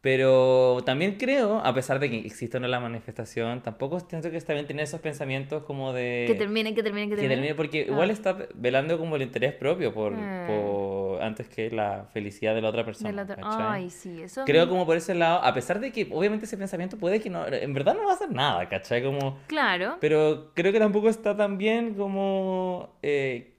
Pero también creo, a pesar de que existe no la manifestación, tampoco siento que está bien tener esos pensamientos como de. Que termine, que termine, que que termine. termine, porque Ah. igual está velando como el interés propio por, Mm. por antes que la felicidad de la otra De persona. la otra-. Ay, sí, eso. Creo como por ese lado, a pesar de que obviamente ese pensamiento puede que no, en verdad no va a hacer nada, ¿cachai? Como, Claro. pero creo que tampoco está tan bien como, eh,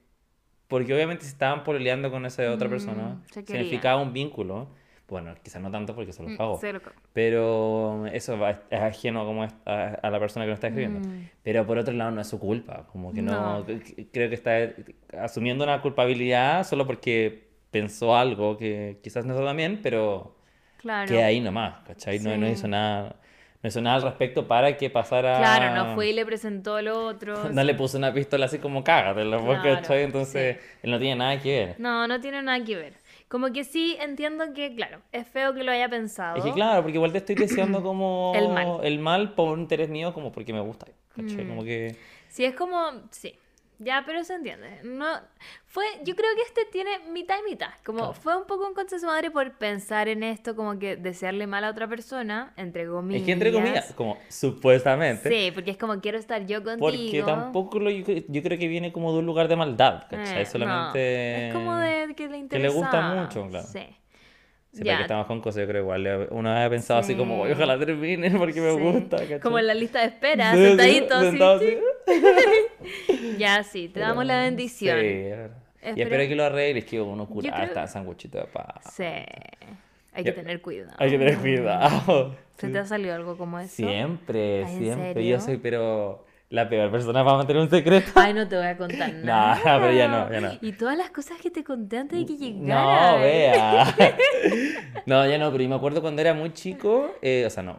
porque obviamente si estaban pololeando con esa otra persona, Mm, querían. significaba un vínculo, bueno, quizás no tanto porque se lo Mm, se lo co- pero eso va- es ajeno como es- a, a la persona que lo está escribiendo. Mm. Pero por otro lado no es su culpa, como que no, No. creo que está asumiendo una culpabilidad solo porque pensó algo que quizás no está tan bien, pero Claro. queda ahí nomás, ¿cachai? No, no Sí. hizo nada, no hizo nada al respecto para que pasara... Claro, no fue y le presentó al otro. [LAUGHS] No le puso una pistola así como cágatelo, pues, Claro. Entonces, él no tiene nada que ver. No, no tiene nada que ver. Como que sí entiendo que, claro, es feo que lo haya pensado. Es que claro, porque igual te estoy deseando [CLEARS THROAT] como El mal. el mal por un interés mío, como porque me gusta. Mm. Como que... Sí, es como, sí. Ya, pero se entiende. No, fue, yo creo que este tiene mitad y mitad. Como Claro. fue un poco un contra su madre por pensar en esto, como que desearle mal a otra persona, entre comillas. Es que entre comillas, como supuestamente. Sí, porque es como quiero estar yo contigo. Porque tampoco lo, yo, yo creo que viene como de un lugar de maldad, ¿cachai? Eh, no, Solamente... Es como de que le interesa. que le gusta mucho, claro. Sí. Siempre Ya. que estamos con cosas, yo creo igual uno había pensado así como, Sí. "Oye, ojalá termine porque me Sí. gusta, ¿cachai? Como en la lista de espera, Sí, sí, sentadito. sentado así. [LAUGHS] Ya, sí, te damos la bendición. Sí, es verdad. Y Espero- que lo arregles, que uno cura creo- hasta sanguchito de paz. Sí. Hay que tener cuidado. Hay que tener cuidado. ¿Se te ha salido algo como eso? Siempre, Ay, ¿en siempre. Yo soy, pero la peor persona para mantener un secreto. Ay, no te voy a contar [LAUGHS] No, nada. [LAUGHS] pero ya no, ya no. Y todas las cosas que te conté antes de que llegara. No, vea. [LAUGHS] No, ya no, pero yo me acuerdo cuando era muy chico, eh, o sea, no,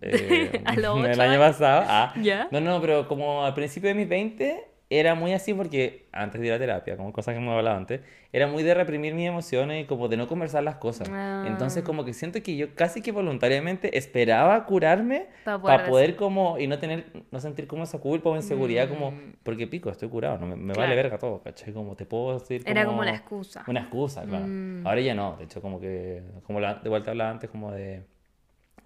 eh, A los el año pasado, ah, ¿Ya? no, no, pero como al principio de mis 20 era muy así porque antes de ir a terapia, como cosas que hemos hablado antes, era muy de reprimir mis emociones y como de no conversar las cosas. Ah. Entonces como que siento que yo casi que voluntariamente esperaba curarme Pa' para poder poder, como y no tener no sentir como esa culpa o inseguridad como Mm. porque pico, estoy curado, no me, me Claro. vale verga todo, ¿cachai? Como te puedo decir Era como como la excusa. una excusa, claro. Mm. Ahora ya no, de hecho como que, como la- de vuelta hablaba antes, como de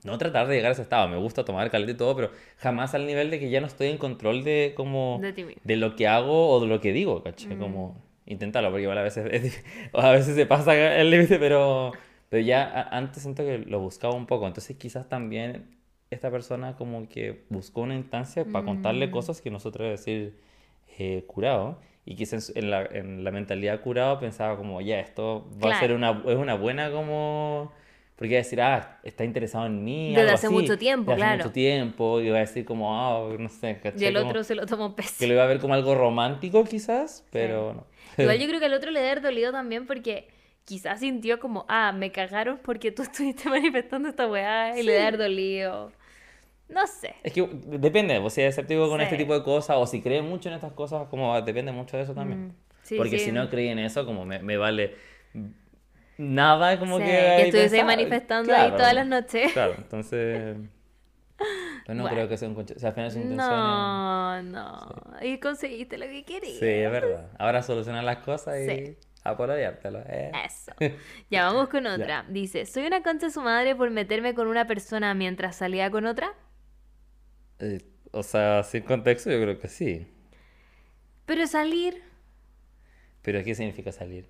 no tratar de llegar a ese estado. Me gusta tomar caleta y todo, pero jamás al nivel de que ya no estoy en control de como De lo que hago o de lo que digo, ¿cachai? Como intentarlo, porque igual a veces, es [LAUGHS] a veces se pasa el límite, pero, pero ya antes siento que lo buscaba un poco. Entonces quizás también esta persona como que buscó una instancia para contarle Mm. cosas que nosotros decir eh, curado. Y quizás en la, en la mentalidad curado pensaba como, ya, esto va a ser una, es una buena como... Porque iba a decir, ah, está interesado en mí. Desde hace así, mucho tiempo, desde hace claro. mucho tiempo. Y iba a decir como, ah, no sé, Y ¿cachai? el Como otro se lo tomó Que pésimo. lo iba a ver como algo romántico quizás, pero no. Igual yo [LAUGHS] creo que al otro le debe dolido también porque quizás sintió como, ah, me cagaron porque tú [LAUGHS] estuviste manifestando esta weá y le debe dolido. No sé. Es que depende, o sea, es escéptico con Sí. este tipo de cosas, o si cree mucho en estas cosas, como depende mucho de eso también. Mm, sí, Porque sí. si no cree en eso, como me, me vale nada como Sí, que... que estuviese manifestando ahí todas las noches. Claro, entonces... [LAUGHS] Pues no Bueno. creo que sea un conche... O sea, al final su intención No, no. Y conseguiste lo que querías. Sí, es verdad. Ahora solucionar las cosas y Sí. a pololeártelo, ¿eh? Eso. [LAUGHS] Ya vamos con otra. Dice, soy una concha de su madre por meterme con una persona mientras salía con otra. Eh, O sea, sin contexto yo creo que sí. Pero salir, Pero ¿qué significa salir?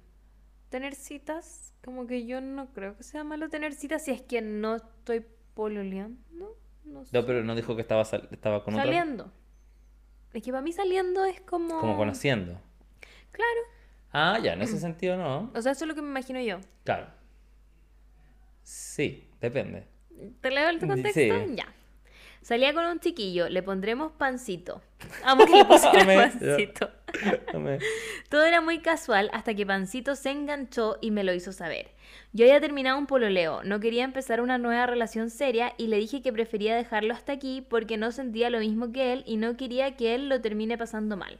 Tener citas, como que yo no creo que sea malo tener citas si es que no estoy pololeando. No sé. No, pero no dijo que estaba, sal- estaba con otra. Saliendo. Es que para mí saliendo es como... Como conociendo. Claro. Ah, ya, en ese sentido no. O sea, eso es lo que me imagino yo. Claro. Sí, depende. ¿Te leo el Sí. contexto? Ya. Salía con un chiquillo, le pondremos pancito. Amo que le pancito. [LAUGHS] Todo era muy casual hasta que Pancito se enganchó y me lo hizo saber. Yo había terminado un pololeo, no quería empezar una nueva relación seria y le dije que prefería dejarlo hasta aquí porque no sentía lo mismo que él y no quería que él lo termine pasando mal.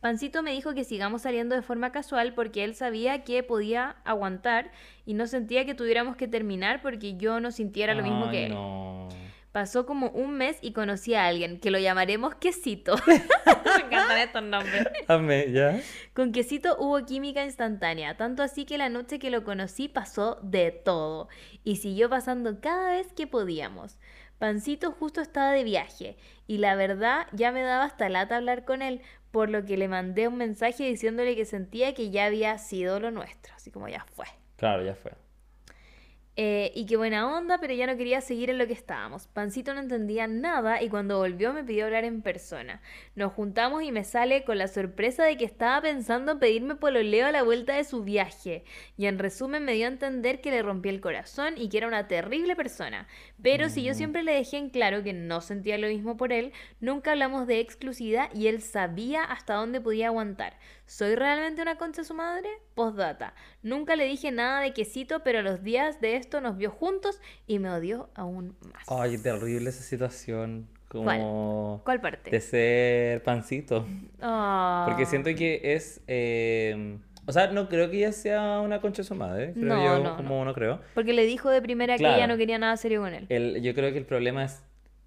Pancito me dijo que sigamos saliendo de forma casual porque él sabía que podía aguantar y no sentía que tuviéramos que terminar porque yo no sintiera lo mismo Ay, que él. no. Pasó como un mes y conocí a alguien que lo llamaremos Quesito. [LAUGHS] me encantan estos nombres. Amé, ¿ya? Con Quesito hubo química instantánea, tanto así que la noche que lo conocí pasó de todo y siguió pasando cada vez que podíamos. Pancito justo estaba de viaje y la verdad ya me daba hasta lata hablar con él, por lo que le mandé un mensaje diciéndole que sentía que ya había sido lo nuestro, así como ya fue. Claro, ya fue. Eh, y qué buena onda, pero ya no quería seguir en lo que estábamos. Pancito no entendía nada y cuando volvió me pidió hablar en persona. Nos juntamos y me sale con la sorpresa de que estaba pensando en pedirme pololeo a la vuelta de su viaje. Y en resumen me dio a entender que le rompí el corazón y que era una terrible persona. Pero si yo siempre le dejé en claro que no sentía lo mismo por él, nunca hablamos de exclusividad y él sabía hasta dónde podía aguantar. ¿Soy realmente una concha de su madre? Postdata. Nunca le dije nada de quesito, pero a los días de esto nos vio juntos y me odió aún más. Ay, terrible esa situación. Como ¿Cuál parte? de ser pancito. Ah. Porque siento que es. eh, O sea, no creo que ella sea una concha de su madre. Creo No, yo, no, como no creo. Porque le dijo de primera que ella no quería nada serio con él. El, yo creo que el problema es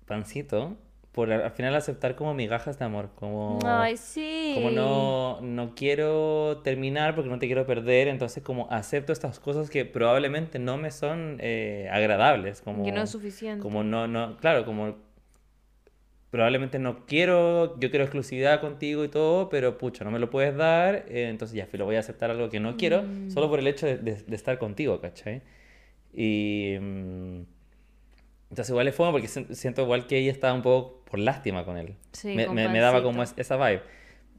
pancito. Por al al final aceptar como migajas de amor. Como. Ay, sí. Como no, no quiero terminar porque no te quiero perder, entonces como acepto estas cosas que probablemente no me son eh, agradables, como, Que no es suficiente. como no, no, claro, como probablemente no quiero, yo quiero exclusividad contigo y todo, pero pucha, no me lo puedes dar, eh, entonces ya, lo voy a aceptar algo que no quiero, Mm. solo por el hecho de, de- de estar contigo, ¿cachai? Y... mm, entonces igual es fome porque si- siento igual que ella estaba un poco por lástima con él. Sí, me, me- me daba como esa vibe.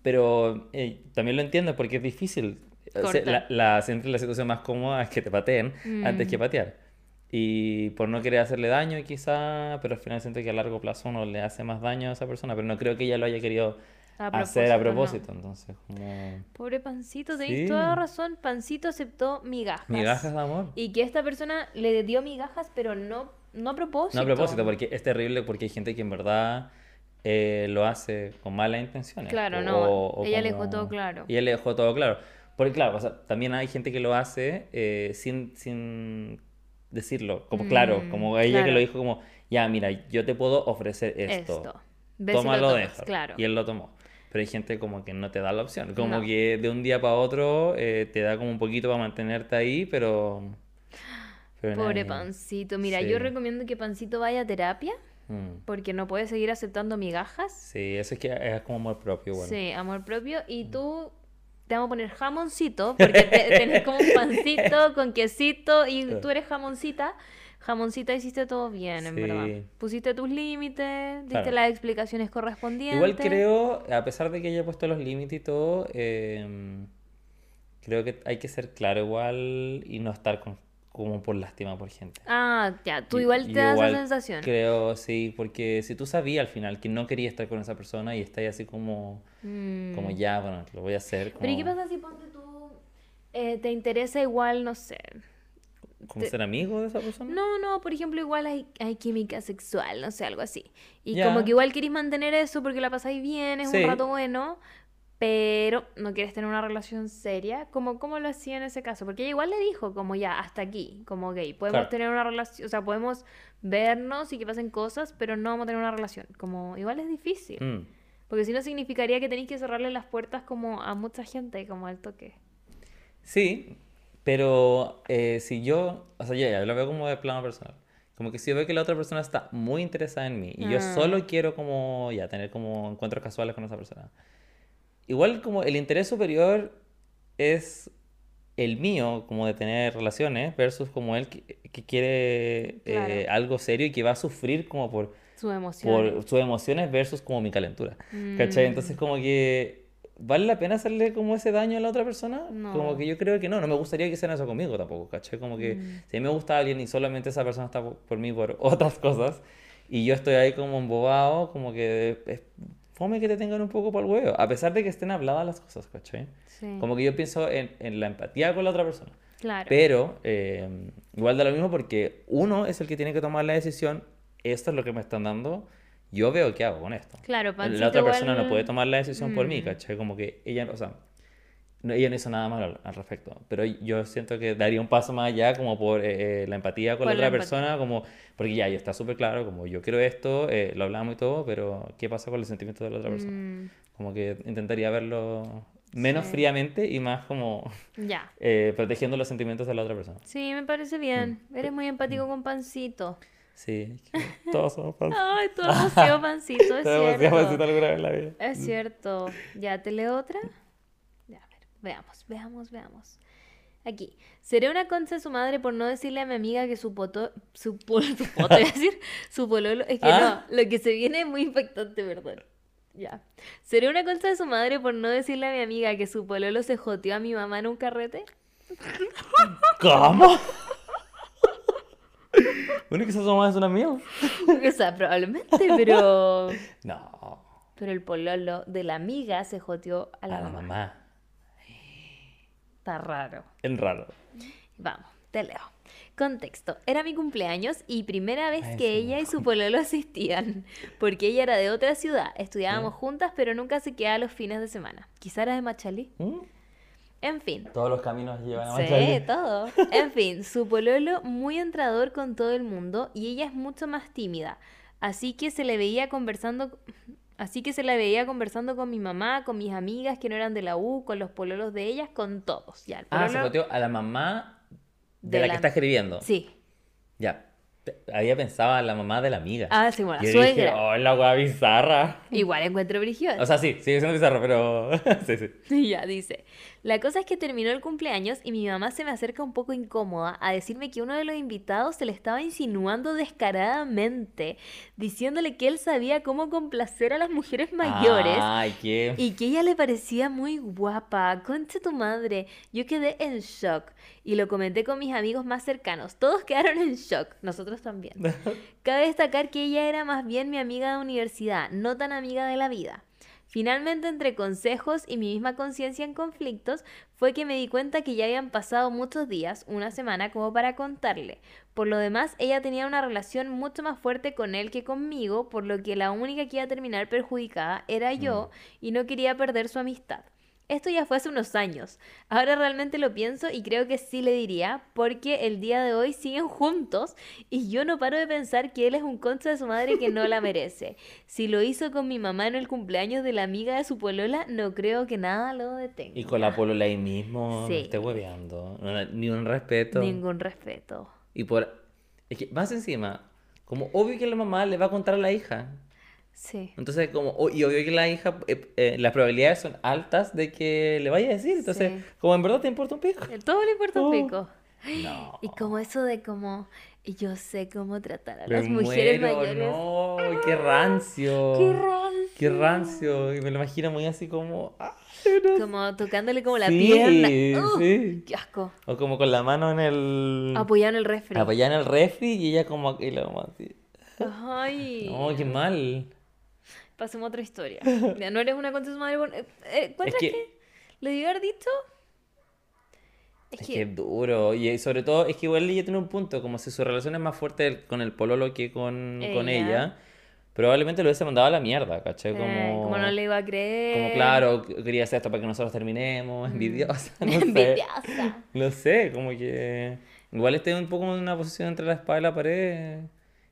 Pero eh, también lo entiendo porque es difícil. O sea, Corta. la, la- siempre la situación más cómoda es que te pateen antes que Mm. patear. Y por no querer hacerle daño quizá, pero al final siento que a largo plazo uno le hace más daño a esa persona, pero no creo que ella lo haya querido A hacer a propósito, propósito. Entonces, como... Pobre Pancito, Sí. tenéis toda razón. Pancito aceptó migajas. Migajas de amor. Y que esta persona le dio migajas, pero no, no a propósito. No a propósito, porque es terrible porque hay gente que en verdad eh, lo hace con malas intenciones. Claro, o- no, o ella le como- dejó todo claro. Ella le dejó todo claro. Porque claro, o sea, también hay gente que lo hace eh, sin, sin decirlo, como claro, Mm, como ella que claro. lo dijo como, ya, mira, yo te puedo ofrecer esto. Esto. Si Tómalo, tomas, déjalo. Claro. Y él lo tomó. Pero hay gente como que no te da la opción. Como No. que de un día para otro eh, te da como un poquito para mantenerte ahí, pero... pero Pobre. Pancito. Mira, Sí. yo recomiendo que Pancito vaya a terapia Mm. porque no puede seguir aceptando migajas. Sí, eso es que es como amor propio, bueno. Sí, amor propio. Y tú te vamos a poner jamoncito porque te- [LAUGHS] tenés como un pancito con quesito y tú eres jamoncita jamoncita, hiciste todo bien, en Sí. verdad. Pusiste tus límites, diste Claro. las explicaciones correspondientes. Igual creo, a pesar de que ella ha puesto los límites y todo, eh, creo que hay que ser claro igual y no estar con- como por lástima por gente. Ah, ya, tú igual te das igual esa sensación. Creo, sí, porque si tú sabías al final que no querías estar con esa persona y estás así como, como Mm. ya, bueno, lo voy a hacer, Pero ¿y qué como, pasa si ponte tú, eh, te interesa igual, no sé? como te- ser amigo de esa persona. No, no, por ejemplo, igual hay, hay química sexual, no sé, algo así. Y como que igual querís mantener eso porque la pasáis bien, es Sí. un rato bueno, pero no quieres tener una relación seria. como ¿Cómo lo hacía en ese caso? Porque ella igual le dijo, como ya, hasta aquí, como gay. Podemos Claro. tener una relación, o sea, podemos vernos y que pasen cosas, pero no vamos a tener una relación. Como igual es difícil. Mm. Porque si no significaría que tenéis que cerrarle las puertas como a mucha gente, como al toque. Sí, pero eh, si yo, o sea, ya, ya, lo veo como de plano personal. Como que si yo veo que la otra persona está muy interesada en mí y yo Ah. solo quiero como, ya, tener como encuentros casuales con esa persona. Igual como el interés superior es el mío, como de tener relaciones, versus como él que, que quiere eh, Claro. algo serio y que va a sufrir como por, Su emoción. por sus emociones versus como mi calentura. ¿Cachai? Entonces como que ¿vale la pena hacerle como ese daño a la otra persona? No. Como que yo creo que no, no me gustaría que hicieran eso conmigo tampoco, ¿cachai? Como que Mm. si a mí me gusta alguien y solamente esa persona está por, por mí por [LAUGHS] otras cosas y yo estoy ahí como embobado, como que fome que te tengan un poco por el huevo, a pesar de que estén habladas las cosas, ¿cachai? Sí, Como que yo pienso en, en la empatía con la otra persona. claro. Pero eh, igual da lo mismo porque uno es el que tiene que tomar la decisión, esto es lo que me están dando, yo veo qué hago con esto. Claro, Pancito La otra igual- persona no puede tomar la decisión por mí, Mm. ¿cachai? Como que ella, o sea, no, ella no hizo nada malo al, al respecto, pero yo siento que daría un paso más allá como por eh, eh, la empatía con la otra persona, como, porque ya, ya está súper claro, como yo quiero esto, eh, lo hablamos y todo, pero ¿qué pasa con los sentimientos de la otra persona? Mm, Como que intentaría verlo menos Sí. fríamente y más como ya. [LAUGHS] eh, protegiendo los sentimientos de la otra persona. Sí, me parece bien. Mm. Eres muy empático con Pancito. Sí, [LAUGHS] todos somos fans. [LAUGHS] Ay, tú demasiado Pancito, es Todos hemos cierto. sido alguna vez en la vida. Es cierto. Ya, ¿te leo otra? A veamos, veamos, veamos. Aquí. Seré una concha de su madre por no decirle a mi amiga que su poto... Su, po- [LAUGHS] su poto, a decir, su pololo... Es que ¿Ah? no, lo que se viene es muy impactante, perdón. Ya. Seré una concha de su madre por no decirle a mi amiga que su pololo se joteó a mi mamá en un carrete. [LAUGHS] ¿Cómo? bueno, quizás su mamá es una mía. [LAUGHS] o sea, probablemente, pero... No, Pero el pololo de la amiga se joteó a a la, la mamá. Está raro. En raro. Vamos, te leo. Contexto. Era mi cumpleaños y primera vez Ay, que sí, ella y su pololo asistían, porque ella era de otra ciudad. Estudiábamos juntas, pero nunca se quedaba los fines de semana. Quizá era de Machalí. ¿Mm? En fin. Todos los caminos llevan a Sí, Machalí. todo. [LAUGHS] En fin, su pololo muy entrador con todo el mundo y ella es mucho más tímida. Así que se le veía conversando, así que se la veía conversando con mi mamá, con mis amigas que no eran de la U, con los pololos de ellas, con todos. Ya, el Ah, se joteó a la mamá de, De la, la- que está escribiendo. Sí. Ya. Había pensado en la mamá de la amiga. Ah, sí, bueno, la Yo dije, suegra. oh, la hueá bizarra. Igual encuentro brígido. O sea, sí, sigue siendo bizarro, pero. [LAUGHS] sí, sí. Y [LAUGHS] ya dice, la cosa es que terminó el cumpleaños y mi mamá se me acerca un poco incómoda a decirme que uno de los invitados se le estaba insinuando descaradamente, diciéndole que él sabía cómo complacer a las mujeres mayores Ay, qué. y que ella le parecía muy guapa. Concha tu madre. Yo quedé en shock y lo comenté con mis amigos más cercanos. Todos quedaron en shock, nosotros también. [LAUGHS] Cabe destacar que ella era más bien mi amiga de universidad, no tan amiga de la vida. Finalmente, entre consejos y mi misma conciencia en conflictos, fue que me di cuenta que ya habían pasado muchos días, una semana, como para contarle. Por lo demás, ella tenía una relación mucho más fuerte con él que conmigo, por lo que la única que iba a terminar perjudicada era yo y no quería perder su amistad. Esto ya fue hace unos años. Ahora realmente lo pienso y creo que sí le diría, porque el día de hoy siguen juntos y yo no paro de pensar que él es un concha de su madre que no la merece. [LAUGHS] Si lo hizo con mi mamá en el cumpleaños de la amiga de su polola, no creo que nada lo detenga. Y con la polola ahí mismo, Sí. me esté hueveando. No, ni un respeto. Ningún respeto. Y por. Es que más encima, como obvio que la mamá le va a contar a la hija. Sí. Entonces, como, o- y obvio que la hija, eh, eh, las probabilidades son altas de que le vaya a decir. Entonces, Sí. como en verdad te importa un pico. El todo le importa un Oh. pico. No. [GASPS] Y como eso de como, y yo sé cómo tratar a Me las mujeres muero, mayores. No, qué rancio. [GASPS] ¡Qué rancio! Qué rancio. Y me lo imagino muy así como. ah, no Como tocándole como la Sí, pierna. Sí. ¡Qué asco! O como con la mano en el. Apoyado en el refri. Apoyada en el refri y ella como aquí la mamá así. Ay. No, qué mal. Pasemos a otra historia. [LAUGHS] Ya no eres una concha de su madre. bon- eh, eh, ¿Encuentras que- que... ¿Le debió haber dicho? Es, Es que... que es duro. Y sobre todo, es que igual ella tiene un punto. Como si su relación es más fuerte con el pololo que con, con Ella. ella. Probablemente lo hubiese mandado a la mierda, ¿cachai? eh, Como, como no le iba a creer. como claro, quería hacer esto para que nosotros terminemos. Envidiosa, [LAUGHS] no sé. Envidiosa. No sé, como que. Igual esté un poco en una posición entre la espada y la pared.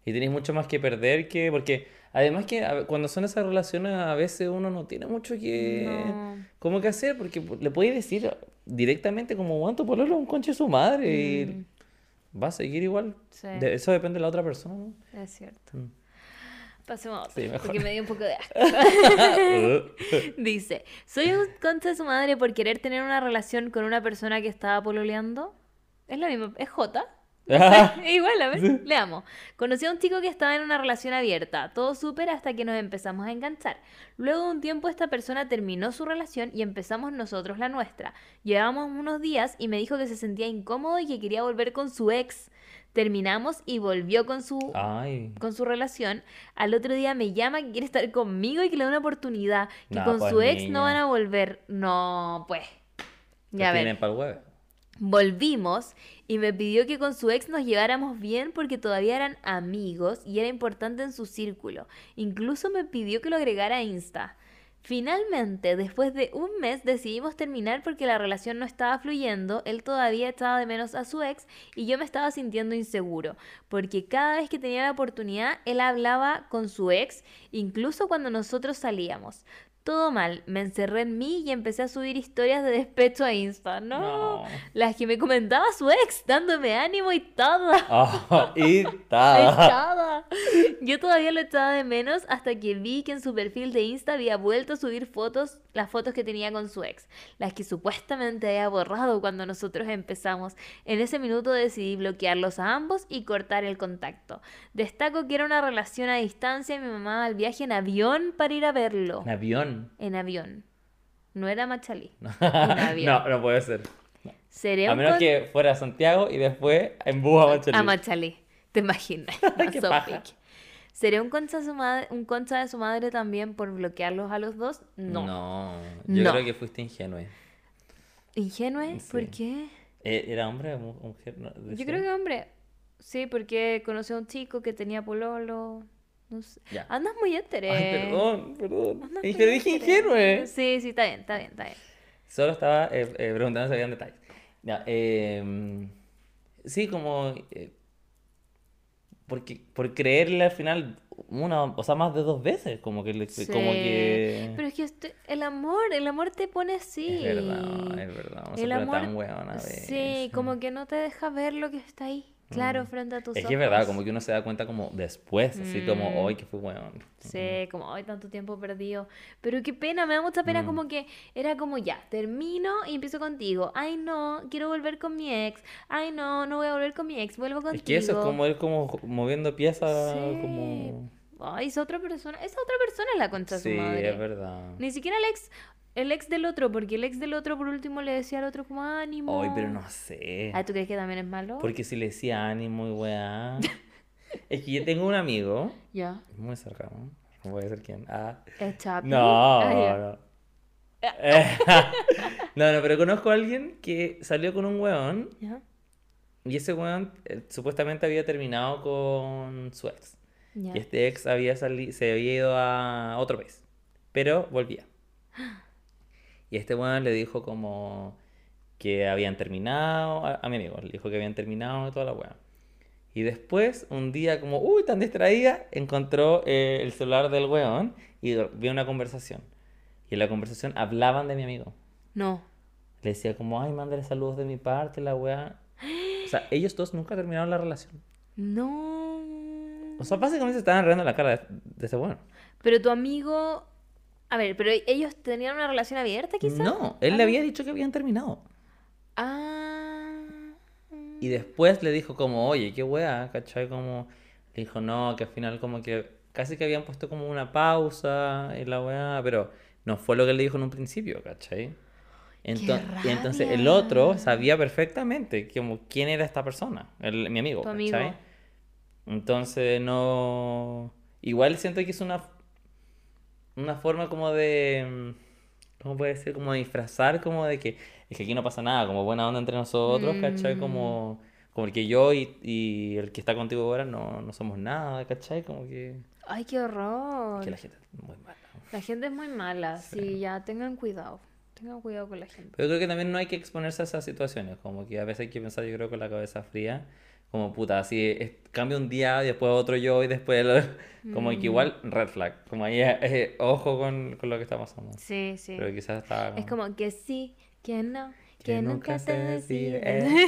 Y tenéis mucho más que perder que. Porque además que a- cuando son esas relaciones, a veces uno no tiene mucho que. No. ¿Cómo que hacer? Porque le podéis decir directamente como, tu pololo un conche de su madre. Y va a seguir igual. Mm. Sí. De- eso depende de la otra persona, ¿no? Es cierto. Mm. Pasemos a otra, Sí, porque me dio un poco de asco. [LAUGHS] [LAUGHS] Dice, soy un concha de su madre por querer tener una relación con una persona que estaba pololeando. Es lo mismo, es J. [LAUGHS] Igual, a ver, le amo. Conocí a un chico que estaba en una relación abierta, todo súper hasta que nos empezamos a enganchar. Luego de un tiempo esta persona terminó su relación y empezamos nosotros la nuestra. Llevábamos unos días y me dijo que se sentía incómodo y que quería volver con su ex. Terminamos y volvió con su Ay. con su relación, al otro día me llama que quiere estar conmigo y que le da una oportunidad, que No, con pues, su ex no van a volver. No, pues. Ya Ya ver, tienen para el. Volvimos y me pidió que con su ex nos lleváramos bien porque todavía eran amigos y era importante en su círculo. Incluso me pidió que lo agregara a Insta. Finalmente, después de un mes, decidimos terminar porque la relación no estaba fluyendo, él todavía echaba de menos a su ex y yo me estaba sintiendo inseguro, porque cada vez que tenía la oportunidad, él hablaba con su ex, incluso cuando nosotros salíamos. Todo mal, me encerré en mí y empecé a subir historias de despecho a Insta. No, No. las que me comentaba su ex, dándome ánimo y todo. Ah, [LAUGHS] y. Echada. Yo todavía lo echaba de menos hasta que vi que en su perfil de Insta había vuelto a subir fotos, las fotos que tenía con su ex, las que supuestamente había borrado cuando nosotros empezamos. En ese minuto decidí bloquearlos a ambos y cortar el contacto. Destaco que era una relación a distancia y mi mamá al viaje en avión para ir a verlo. En avión. En avión. No era Machalí. [LAUGHS] No, En avión. no, no puede ser. A menos con- que fuera a Santiago y después en bus a Machalí. A Machalí, te imaginas. [LAUGHS] Qué paja. ¿Sería un concha, su madre, un concha de su madre también por bloquearlos a los dos? No. No, yo No. creo que fuiste ingenuo. ¿Ingenue? Sí. ¿Por qué? Eh, ¿Era hombre o mu- mujer? No, Yo creo que hombre. Sí, porque conocí a un chico que tenía pololo. No sé. Ya. Andas muy enteré. Ay, perdón, perdón. Andas Eh, muy Pero dije ingenuo. Sí, sí, está bien, está bien, está bien. Solo estaba eh, eh, preguntando si habían detalles. Ya, eh, sí, como. eh, porque, por creerle al final, una, o sea, más de dos veces, como que, le- Sí. como que... Pero es que este- el amor, el amor te pone así. Es verdad, es verdad, se El amor, tan sí, como que no te deja ver lo que está ahí, claro, frente a tus Es ojos. que es verdad, como que uno se da cuenta como después, así como, Mm. hoy que fue weón. Sí, como, ay, tanto tiempo perdido. Pero qué pena, me da mucha pena Mm. como que era como ya, termino y empiezo contigo. Ay, no, quiero volver con mi ex. Ay, no, no voy a volver con mi ex, vuelvo contigo. Es que eso es como ir como moviendo piezas, Sí. como... Ay, esa otra persona, esa otra persona es la concha de su Sí, madre. es verdad. Ni siquiera el ex, el ex del otro, porque el ex del otro por último le decía al otro como ánimo. Ay, pero no sé. Ah, ¿tú crees que también es malo? Porque si le decía ánimo y weá. [LAUGHS] es que yo tengo un amigo, Ya. muy cercano, no voy a decir quién. Ah. ¿Es Chapi? No, Ah, no. [LAUGHS] No, no, pero conozco a alguien que salió con un weón Ya. y ese weón eh, supuestamente había terminado con su ex. Ya. Y este ex había sali- se había ido a otro país, pero volvía. [GASPS] [GASPS] Y este weón le dijo como que habían terminado, a, a mi amigo, le dijo que habían terminado y toda la weá. Y después, un día como, uy, tan distraída, encontró eh, el celular del weón y vio una conversación. Y en la conversación hablaban de mi amigo. No. Le decía como, ay, mándale saludos de mi parte, la weá. O sea, ellos dos nunca terminaron la relación. No. O sea, básicamente se estaban riendo en la cara de, de ese weón. Pero tu amigo. A ver, pero ellos tenían una relación abierta, quizás. No, él Ah, le había dicho que habían terminado. Ah. Y después le dijo como, oye, qué weá, ¿cachai? Como, le dijo, no, que al final como que casi que habían puesto como una pausa en la weá, pero no fue lo que le dijo en un principio, ¿cachai? Ento- y entonces el otro rabia! sabía perfectamente como quién era esta persona, el- mi amigo, Tu amigo. ¿cachai? Entonces no... Igual siento que es una, una forma como de... mm, ¿Cómo puede ser? Como de disfrazar, como de que es que aquí no pasa nada, como buena onda entre nosotros, ¿cachai? Mm. Como, como que yo y, y el que está contigo ahora no, no somos nada, ¿cachai? Como que, Ay, qué horror. que la gente es muy mala. La gente es muy mala, sí, ya tengan cuidado. Tengan cuidado con la gente. Pero yo creo que también no hay que exponerse a esas situaciones, como que a veces hay que pensar, yo creo, con la cabeza fría, como puta, así es- cambia un día y después otro yo y después el- [LAUGHS] como que igual red flag, como ahí ojo con, con lo que está pasando. Sí, sí. Pero quizás está Es como que sí, que no, que, Que nunca, se decide. decide.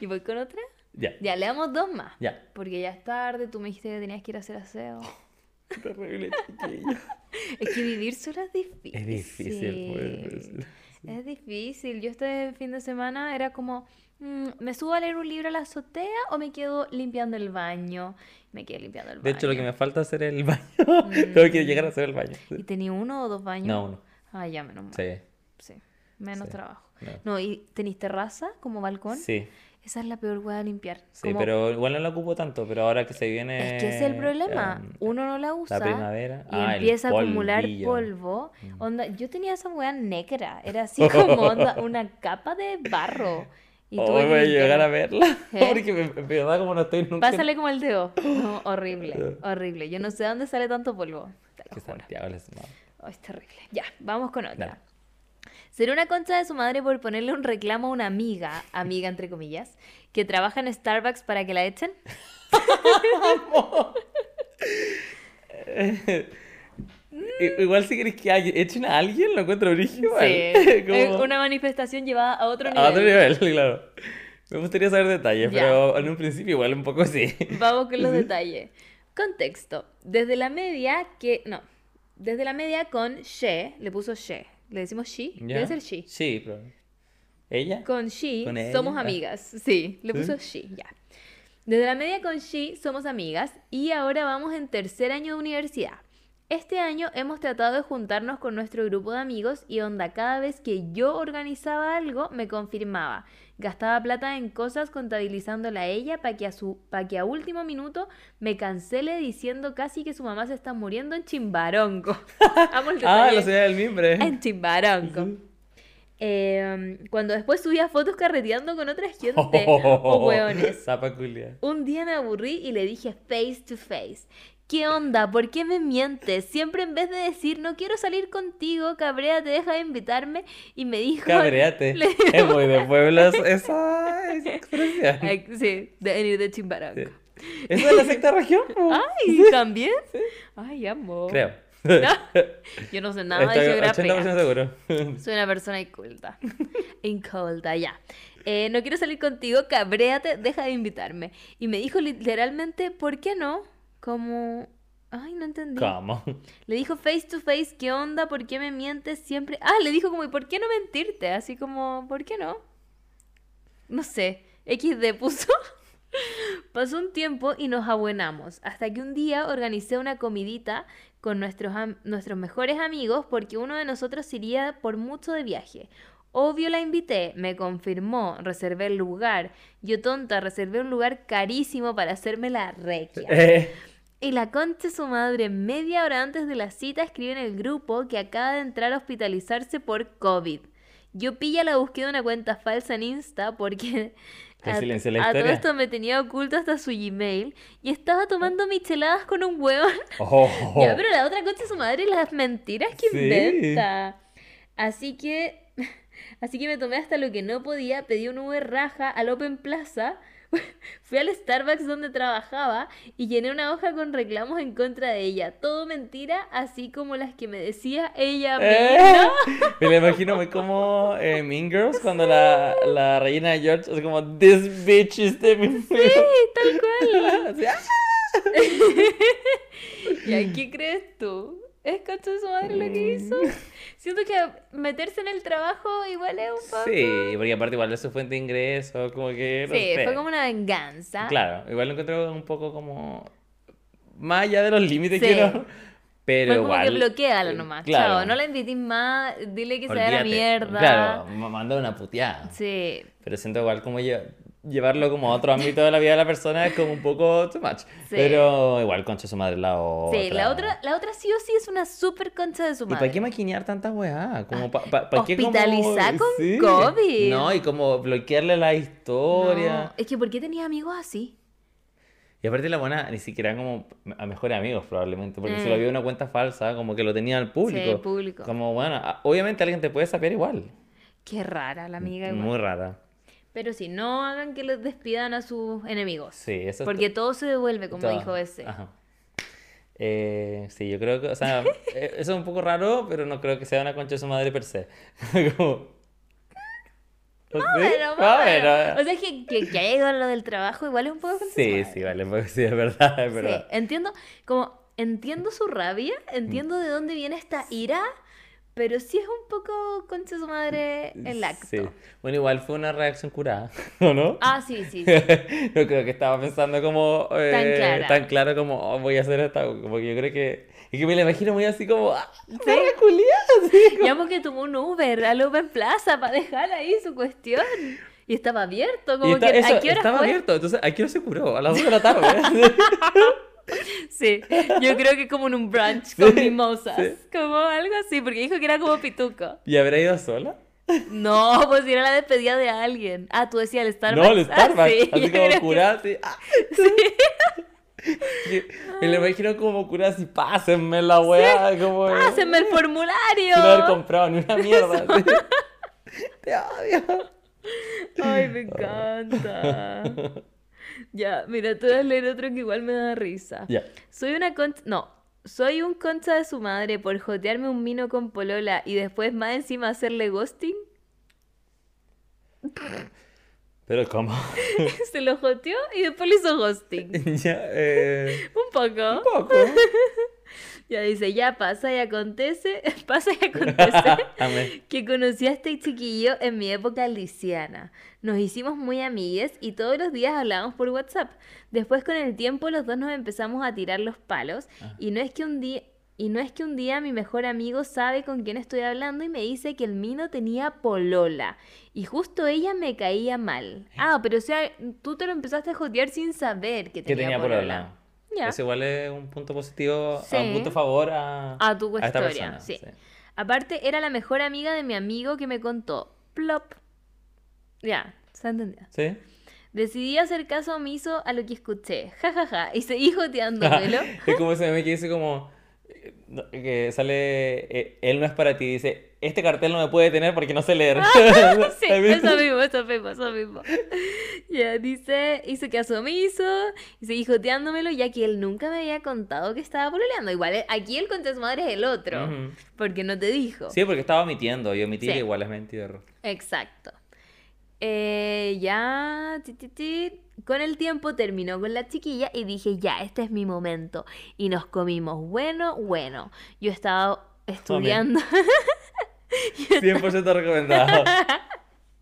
¿Y voy con otra? Ya, Ya, le damos dos más. ya. Porque ya es tarde, tú me dijiste que tenías que ir a hacer aseo. [LAUGHS] Terrible chiquillo. [LAUGHS] Es que vivir sola es difícil. Es difícil, pues. Es difícil. Yo este fin de semana era como, mm, ¿me subo a leer un libro a la azotea o me quedo limpiando el baño? Me quedé limpiando el baño. De hecho, lo que me falta es hacer el baño. [LAUGHS] Tengo que llegar a hacer el baño. ¿Y tenía uno o dos baños? No, uno. Ah, ya, menos mal. Sí. Sí, menos Sí. trabajo. No. No, ¿y tenéis terraza como balcón? Sí, Esa es la peor hueá de limpiar. sí, Como- pero igual no la ocupo tanto, pero ahora que se viene... Es que ese es el problema. em, Uno no la usa. la primavera. Y Ah, empieza a acumular polvo. Onda, yo tenía esa hueá negra. Era así como onda, [LAUGHS] una capa de barro. Y Oh, voy a llegar a verla. [LAUGHS] ¿Eh? Porque me- verdad como no estoy nunca... Pásale como el dedo. [LAUGHS] No, horrible, horrible. Yo no sé dónde sale tanto polvo. Que. Santiago les. Oh, es terrible. Ya, vamos con otra. Será una concha de su madre por ponerle un reclamo a una amiga, amiga entre comillas, que trabaja en Starbucks para que la echen. [LAUGHS] Igual si querés que echen a alguien, lo encuentro original. Sí, es [LAUGHS] una manifestación llevada a otro nivel. A otro nivel, claro. Me gustaría saber detalles, Ya. pero en un principio igual un poco sí. Vamos con los detalles. Contexto. Desde la media que... No. Desde la media con she, le puso she. ¿Le decimos she? ¿Ya? Debe ser she. Sí, pero... ¿Ella? Con she ¿Con ella? somos Ah. amigas. Sí, le ¿Sí? puso she, ya. Desde la media con she somos amigas y ahora vamos en tercer año de universidad. Este año hemos tratado de juntarnos con nuestro grupo de amigos y onda cada vez que yo organizaba algo me confirmaba. Gastaba plata en cosas contabilizándola a ella para que, a su, pa' que a último minuto me cancele diciendo casi que su mamá se está muriendo en [LAUGHS] el Ah, la ciudad del mimbre. En Chimbarongo. Eh, cuando después subía fotos carreteando con otra gente [LAUGHS] o hueones. Zapa culia. Un día me aburrí y le dije face to face. ¿Qué onda? ¿Por qué me mientes? Siempre en vez de decir no quiero salir contigo, Cabrea te deja de invitarme y me dijo... Cabreate. [LAUGHS] Le- Es muy de pueblos esa, esa expresión. Sí, de venir de Chimbarongo. Sí. ¿Eso es la sexta región? [LAUGHS] Ay, ¿también? Ay, amo. Creo. [LAUGHS] Yo no sé nada Estoy de geografía. 80% seguro. Soy una persona inculta. Inculta, ya. Eh, no quiero salir contigo, cabréate, deja de invitarme. Y me dijo literalmente, ¿por qué no? Como... Ay, no entendí. ¿Cómo? Le dijo face to face, ¿qué onda? ¿Por qué me mientes siempre? Ah, le dijo como, ¿y por qué no mentirte? Así como, ¿por qué no? No sé, XD puso. [LAUGHS] Pasó un tiempo y nos abuenamos, hasta que un día organicé una comidita con nuestros, nuestros mejores amigos porque uno de nosotros iría por mucho de viaje. Obvio la invité, me confirmó, reservé el lugar. Yo tonta, reservé un lugar carísimo para hacerme la requia. [LAUGHS] Eh, Y la concha de su madre, media hora antes de la cita, escribe en el grupo que acaba de entrar a hospitalizarse por COVID. Yo pilla la búsqueda de una cuenta falsa en Insta porque [LAUGHS] a, a todo esto me tenía oculto hasta su Gmail y estaba tomando micheladas con un huevón. [LAUGHS] oh. Ya, pero la otra concha de su madre, las mentiras que Sí. inventa. Así que, [LAUGHS] así que me tomé hasta lo que no podía, pedí un Uber raja al Open Plaza, [LAUGHS] fui al Starbucks donde trabajaba y llené una hoja con reclamos en contra de ella. Todo mentira, así como las que me decía ella Eh, misma. [LAUGHS] Me lo imagino muy como eh, Mean Girls cuando la, la reina de George es como This bitch is the Sí, tal cual. [LAUGHS] ¡ah! ¿Y a qué crees tú? Es de su madre lo que hizo. Siento que meterse en el trabajo igual es un poco. Sí, porque aparte igual es su fuente de ingreso, como que... no Sí, sé. fue como una venganza. Claro, igual lo encuentro un poco como... Más allá de los límites Sí. que no... Pero como igual... que bloqueala nomás. Claro. Chao, no la invitís más, dile que se vaya a la Olvídate. mierda. Claro, me mandó una puteada. Sí. Pero siento igual como lle- llevarlo como a otro ámbito de la vida de la persona es como un poco too much. Sí. Pero igual concha su madre la otra. Sí, la otra, la otra sí o sí es una súper concha de su ¿Y madre. para qué maquinear tanta weá? Como pa, pa- pa qué como- Hospitalizar con COVID. No, y como bloquearle la historia. No, es que ¿por qué tenía amigos así? Y aparte la buena ni siquiera como a mejores amigos probablemente, porque Mm. se lo vio una cuenta falsa, como que lo tenía al público. Sí, público. Como bueno, obviamente alguien te puede saber igual. Qué rara la amiga igual. Muy rara. Pero sí, no hagan que los despidan a sus enemigos. Sí, eso es Porque todo se devuelve, como Todo. dijo ese. Ajá. Eh, sí, yo creo que, o sea, [LAUGHS] eh, eso es un poco raro, pero no creo que sea una concha de su madre per se. [LAUGHS] Como... Ah, bueno. bueno. O sea, que, que, que haya ido lo del trabajo igual es un poco Sí, sí, vale, pues sí, es verdad, es Sí, entiendo, como, entiendo su rabia, entiendo de dónde viene esta ira, pero sí es un poco concha su madre el acto. Sí. Bueno, igual fue una reacción curada, [LAUGHS] ¿o no? Ah, sí, sí, sí. [LAUGHS] No creo que estaba pensando como eh, Tan clara. tan claro como "Oh, voy a hacer esta, porque yo creo que es que me la imagino muy así como ah, perra culiada", [LAUGHS] así. Llamo que tomó un Uber al Open Plaza para dejar ahí su cuestión. Y estaba abierto, Y como está- que eso, ¿a qué hora estaba fue? abierto, entonces ¿a qué hora se curó? A las 2 de la tarde. Sí, yo creo que como en un brunch con Sí, mimosas, sí. como algo así, porque dijo que era como pituco. ¿Y habrá ido sola? No, pues era la despedida de alguien. Ah, tú decías el Starbucks. No, el Ah, Starbucks, sí, así como [LAUGHS] curada, ah. Y- Me lo imagino como curada así, pásenme la weá, como eh, Pásenme el formulario. sin haber comprado ni una mierda. [LAUGHS] Te odio. Ay, me encanta. [LAUGHS] Ya, mira, te voy a leer otro que igual me da risa. Ya. Soy una concha. No. Soy un concha de su madre por jotearme un vino con polola y después más encima hacerle ghosting. Pero ¿cómo? [LAUGHS] Se lo joteó y después le hizo ghosting. [LAUGHS] ya, eh, Un poco. un poco. [LAUGHS] Ya dice, ya pasa y acontece, [LAUGHS] pasa y acontece [LAUGHS] que conocí a este chiquillo en mi época lisiana. Nos hicimos muy amigues y todos los días hablábamos por WhatsApp. Después con el tiempo los dos nos empezamos a tirar los palos y no es que un día y no es que un día mi mejor amigo sabe con quién estoy hablando y me dice que el mino tenía polola y justo ella me caía mal. Ah, pero o sea, tú te lo empezaste a jotear sin saber que Que tenía, tenía polola. polola. Eso igual es un punto positivo, Sí. a un punto a favor a, A tu esta historia, persona. sí. Aparte, era la mejor amiga de mi amigo que me contó. Plop. Ya, se ha entendido. ¿Sí? Decidí hacer caso omiso a lo que escuché. Ja, ja, ja. Y seguí joteándomelo. [LAUGHS] es como ese meme que dice como que sale eh, él no es para ti dice este cartel no me puede tener porque no sé leer [LAUGHS] sí, [LAUGHS] eso mismo, eso mismo, eso mismo. [LAUGHS] Ya, dice, hice caso omiso y seguí joteándomelo ya que él nunca me había contado que estaba pololeando. Igual, eh, aquí el contra su madre es el otro, porque no te dijo. sí porque estaba omitiendo y omitir Sí. igual es mentir Exacto. Eh, ya, ti, ti, ti. Con el tiempo terminó con la chiquilla y dije, ya, este es mi momento. Y nos comimos, bueno, bueno. Yo estaba estudiando, [LAUGHS] 100% recomendado [LAUGHS]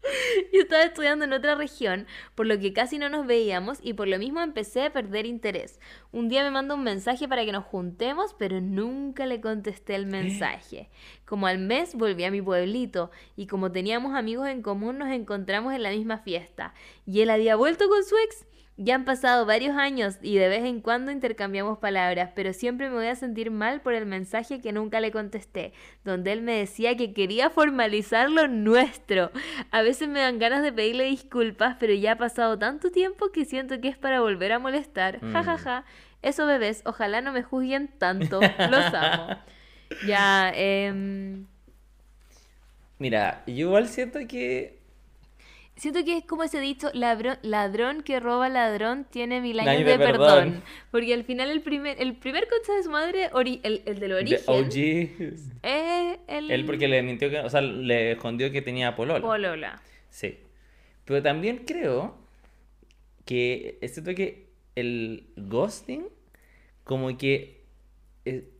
[LAUGHS] yo estaba estudiando en otra región, por lo que casi no nos veíamos y por lo mismo empecé a perder interés. Un día me manda un mensaje para que nos juntemos, pero nunca le contesté el mensaje. Como al mes volví a mi pueblito y como teníamos amigos en común nos encontramos en la misma fiesta. Y él había vuelto con su ex. Ya han pasado varios años y de vez en cuando intercambiamos palabras, pero siempre me voy a sentir mal por el mensaje que nunca le contesté, donde él me decía que quería formalizar lo nuestro. A veces me dan ganas de pedirle disculpas, pero ya ha pasado tanto tiempo que siento que es para volver a molestar. Ja, ja, ja. Eso bebés, ojalá no me juzguen tanto. Los [LAUGHS] amo. Ya, em, mira yo igual siento que Siento que es como ese dicho, ladrón, ladrón que roba ladrón tiene mil años de, de perdón. perdón. Porque al final el primer, el primer concha de su madre, ori- el, el del de origen, OG es el él porque le mintió que o sea le escondió que tenía polola polola. Sí. Pero también creo que es cierto que el ghosting como que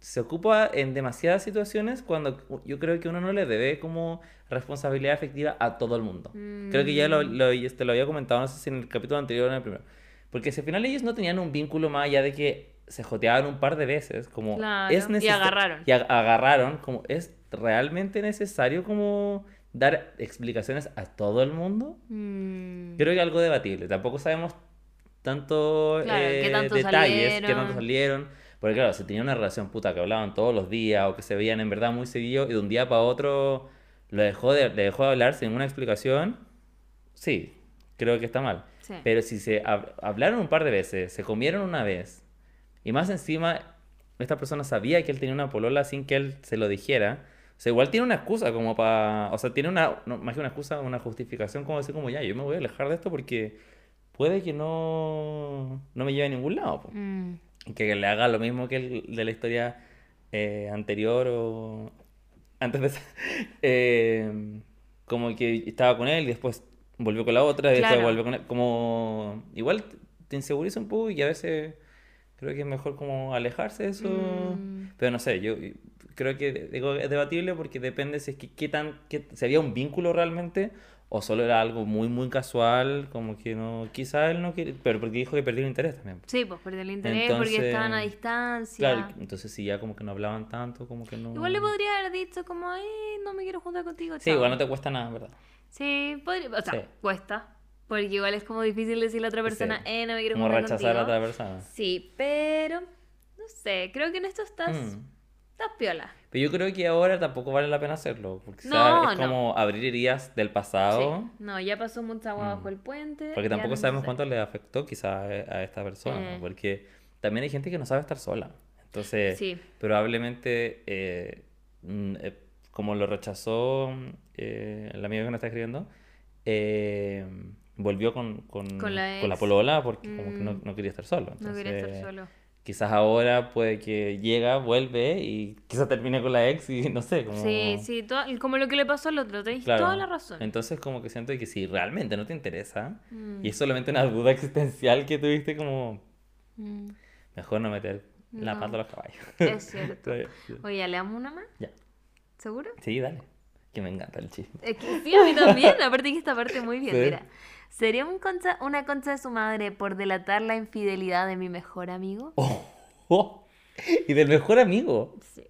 se ocupa en demasiadas situaciones cuando yo creo que uno no le debe como responsabilidad efectiva a todo el mundo. Creo que ya lo, lo, te lo había comentado, no sé si en el capítulo anterior o en el primero. Porque si al final ellos no tenían un vínculo más allá de que se joteaban un par de veces, como Claro, es y agarraron. Y ag- agarraron, como es realmente necesario como dar explicaciones a todo el mundo. Mm. Creo que algo debatible. Tampoco sabemos tanto, Claro, eh, qué tanto detalles, qué tanto salieron. Porque claro, si tenían una relación puta que hablaban todos los días o que se veían en verdad muy seguido y de un día para otro lo dejó de, le dejó de hablar sin ninguna explicación, sí, creo que está mal. Sí. Pero si se hab- hablaron un par de veces, se comieron una vez, y más encima esta persona sabía que él tenía una polola sin que él se lo dijera, o sea, igual tiene una excusa como para, o sea, tiene una, no, más que una excusa, una justificación como decir como ya, yo me voy a alejar de esto porque puede que no, no me lleve a ningún lado. po". Mm. Que le haga lo mismo que el de la historia eh, anterior o antes de esa. [LAUGHS] Eh, como que estaba con él y después volvió con la otra y después volvió con él. Como igual te inseguriza un poco y a veces creo que es mejor como alejarse de eso. Mm. Pero no sé, yo creo que digo, es debatible porque depende si es que qué tan, qué- si había un vínculo realmente o solo era algo muy muy casual, como que no, quizá él no quiere, pero porque dijo que perdió el interés también. Sí, pues perdió el interés porque estaban a distancia. Claro, entonces si ya como que no hablaban tanto, como que no... Igual le podría haber dicho como, "Ay, no me quiero juntar contigo. Sí, chao". igual no te cuesta nada, ¿verdad? Sí, podría, o sea, Sí. cuesta. Porque igual es como difícil decirle a otra persona, Sí. eh, no me quiero Como juntar rechazar a contigo. otra persona. Sí, pero no sé, creo que en esto estás, Mm. estás piola. Pero yo creo que ahora tampoco vale la pena hacerlo, porque No, es no. como abrir heridas del pasado, Sí. No, ya pasó mucha agua Mm. bajo el puente. porque tampoco sabemos cuánto le afectó quizás a, esta persona, Eh. porque también hay gente que no sabe estar sola. Entonces, Sí. probablemente, eh, mm, eh, como lo rechazó eh, el amigo que nos está escribiendo, volvió con, con, Con la con la polola porque como que no, Mm. no quería estar solo. No quería estar solo. Quizás ahora puede que llega, vuelve y quizás termine con la ex y [LAUGHS] no sé, como... Sí, sí, todo- como lo que le pasó al otro, tenéis Claro. toda la razón. Entonces como que siento que si realmente no te interesa Mm. y es solamente una duda [LAUGHS] existencial que tuviste como Mm, mejor no meter la No. pata a los caballos. Es cierto. [LAUGHS] Oye, ¿le damos una más? ya. ¿Seguro? Sí, dale. Que me encanta el chisme. Es que sí, a mí también. Aparte que esta parte muy bien. Sí. Mira, ¿sería un concha- una concha de su madre por delatar la infidelidad de mi mejor amigo? Oh, [LAUGHS] oh, Y del mejor amigo. Sí.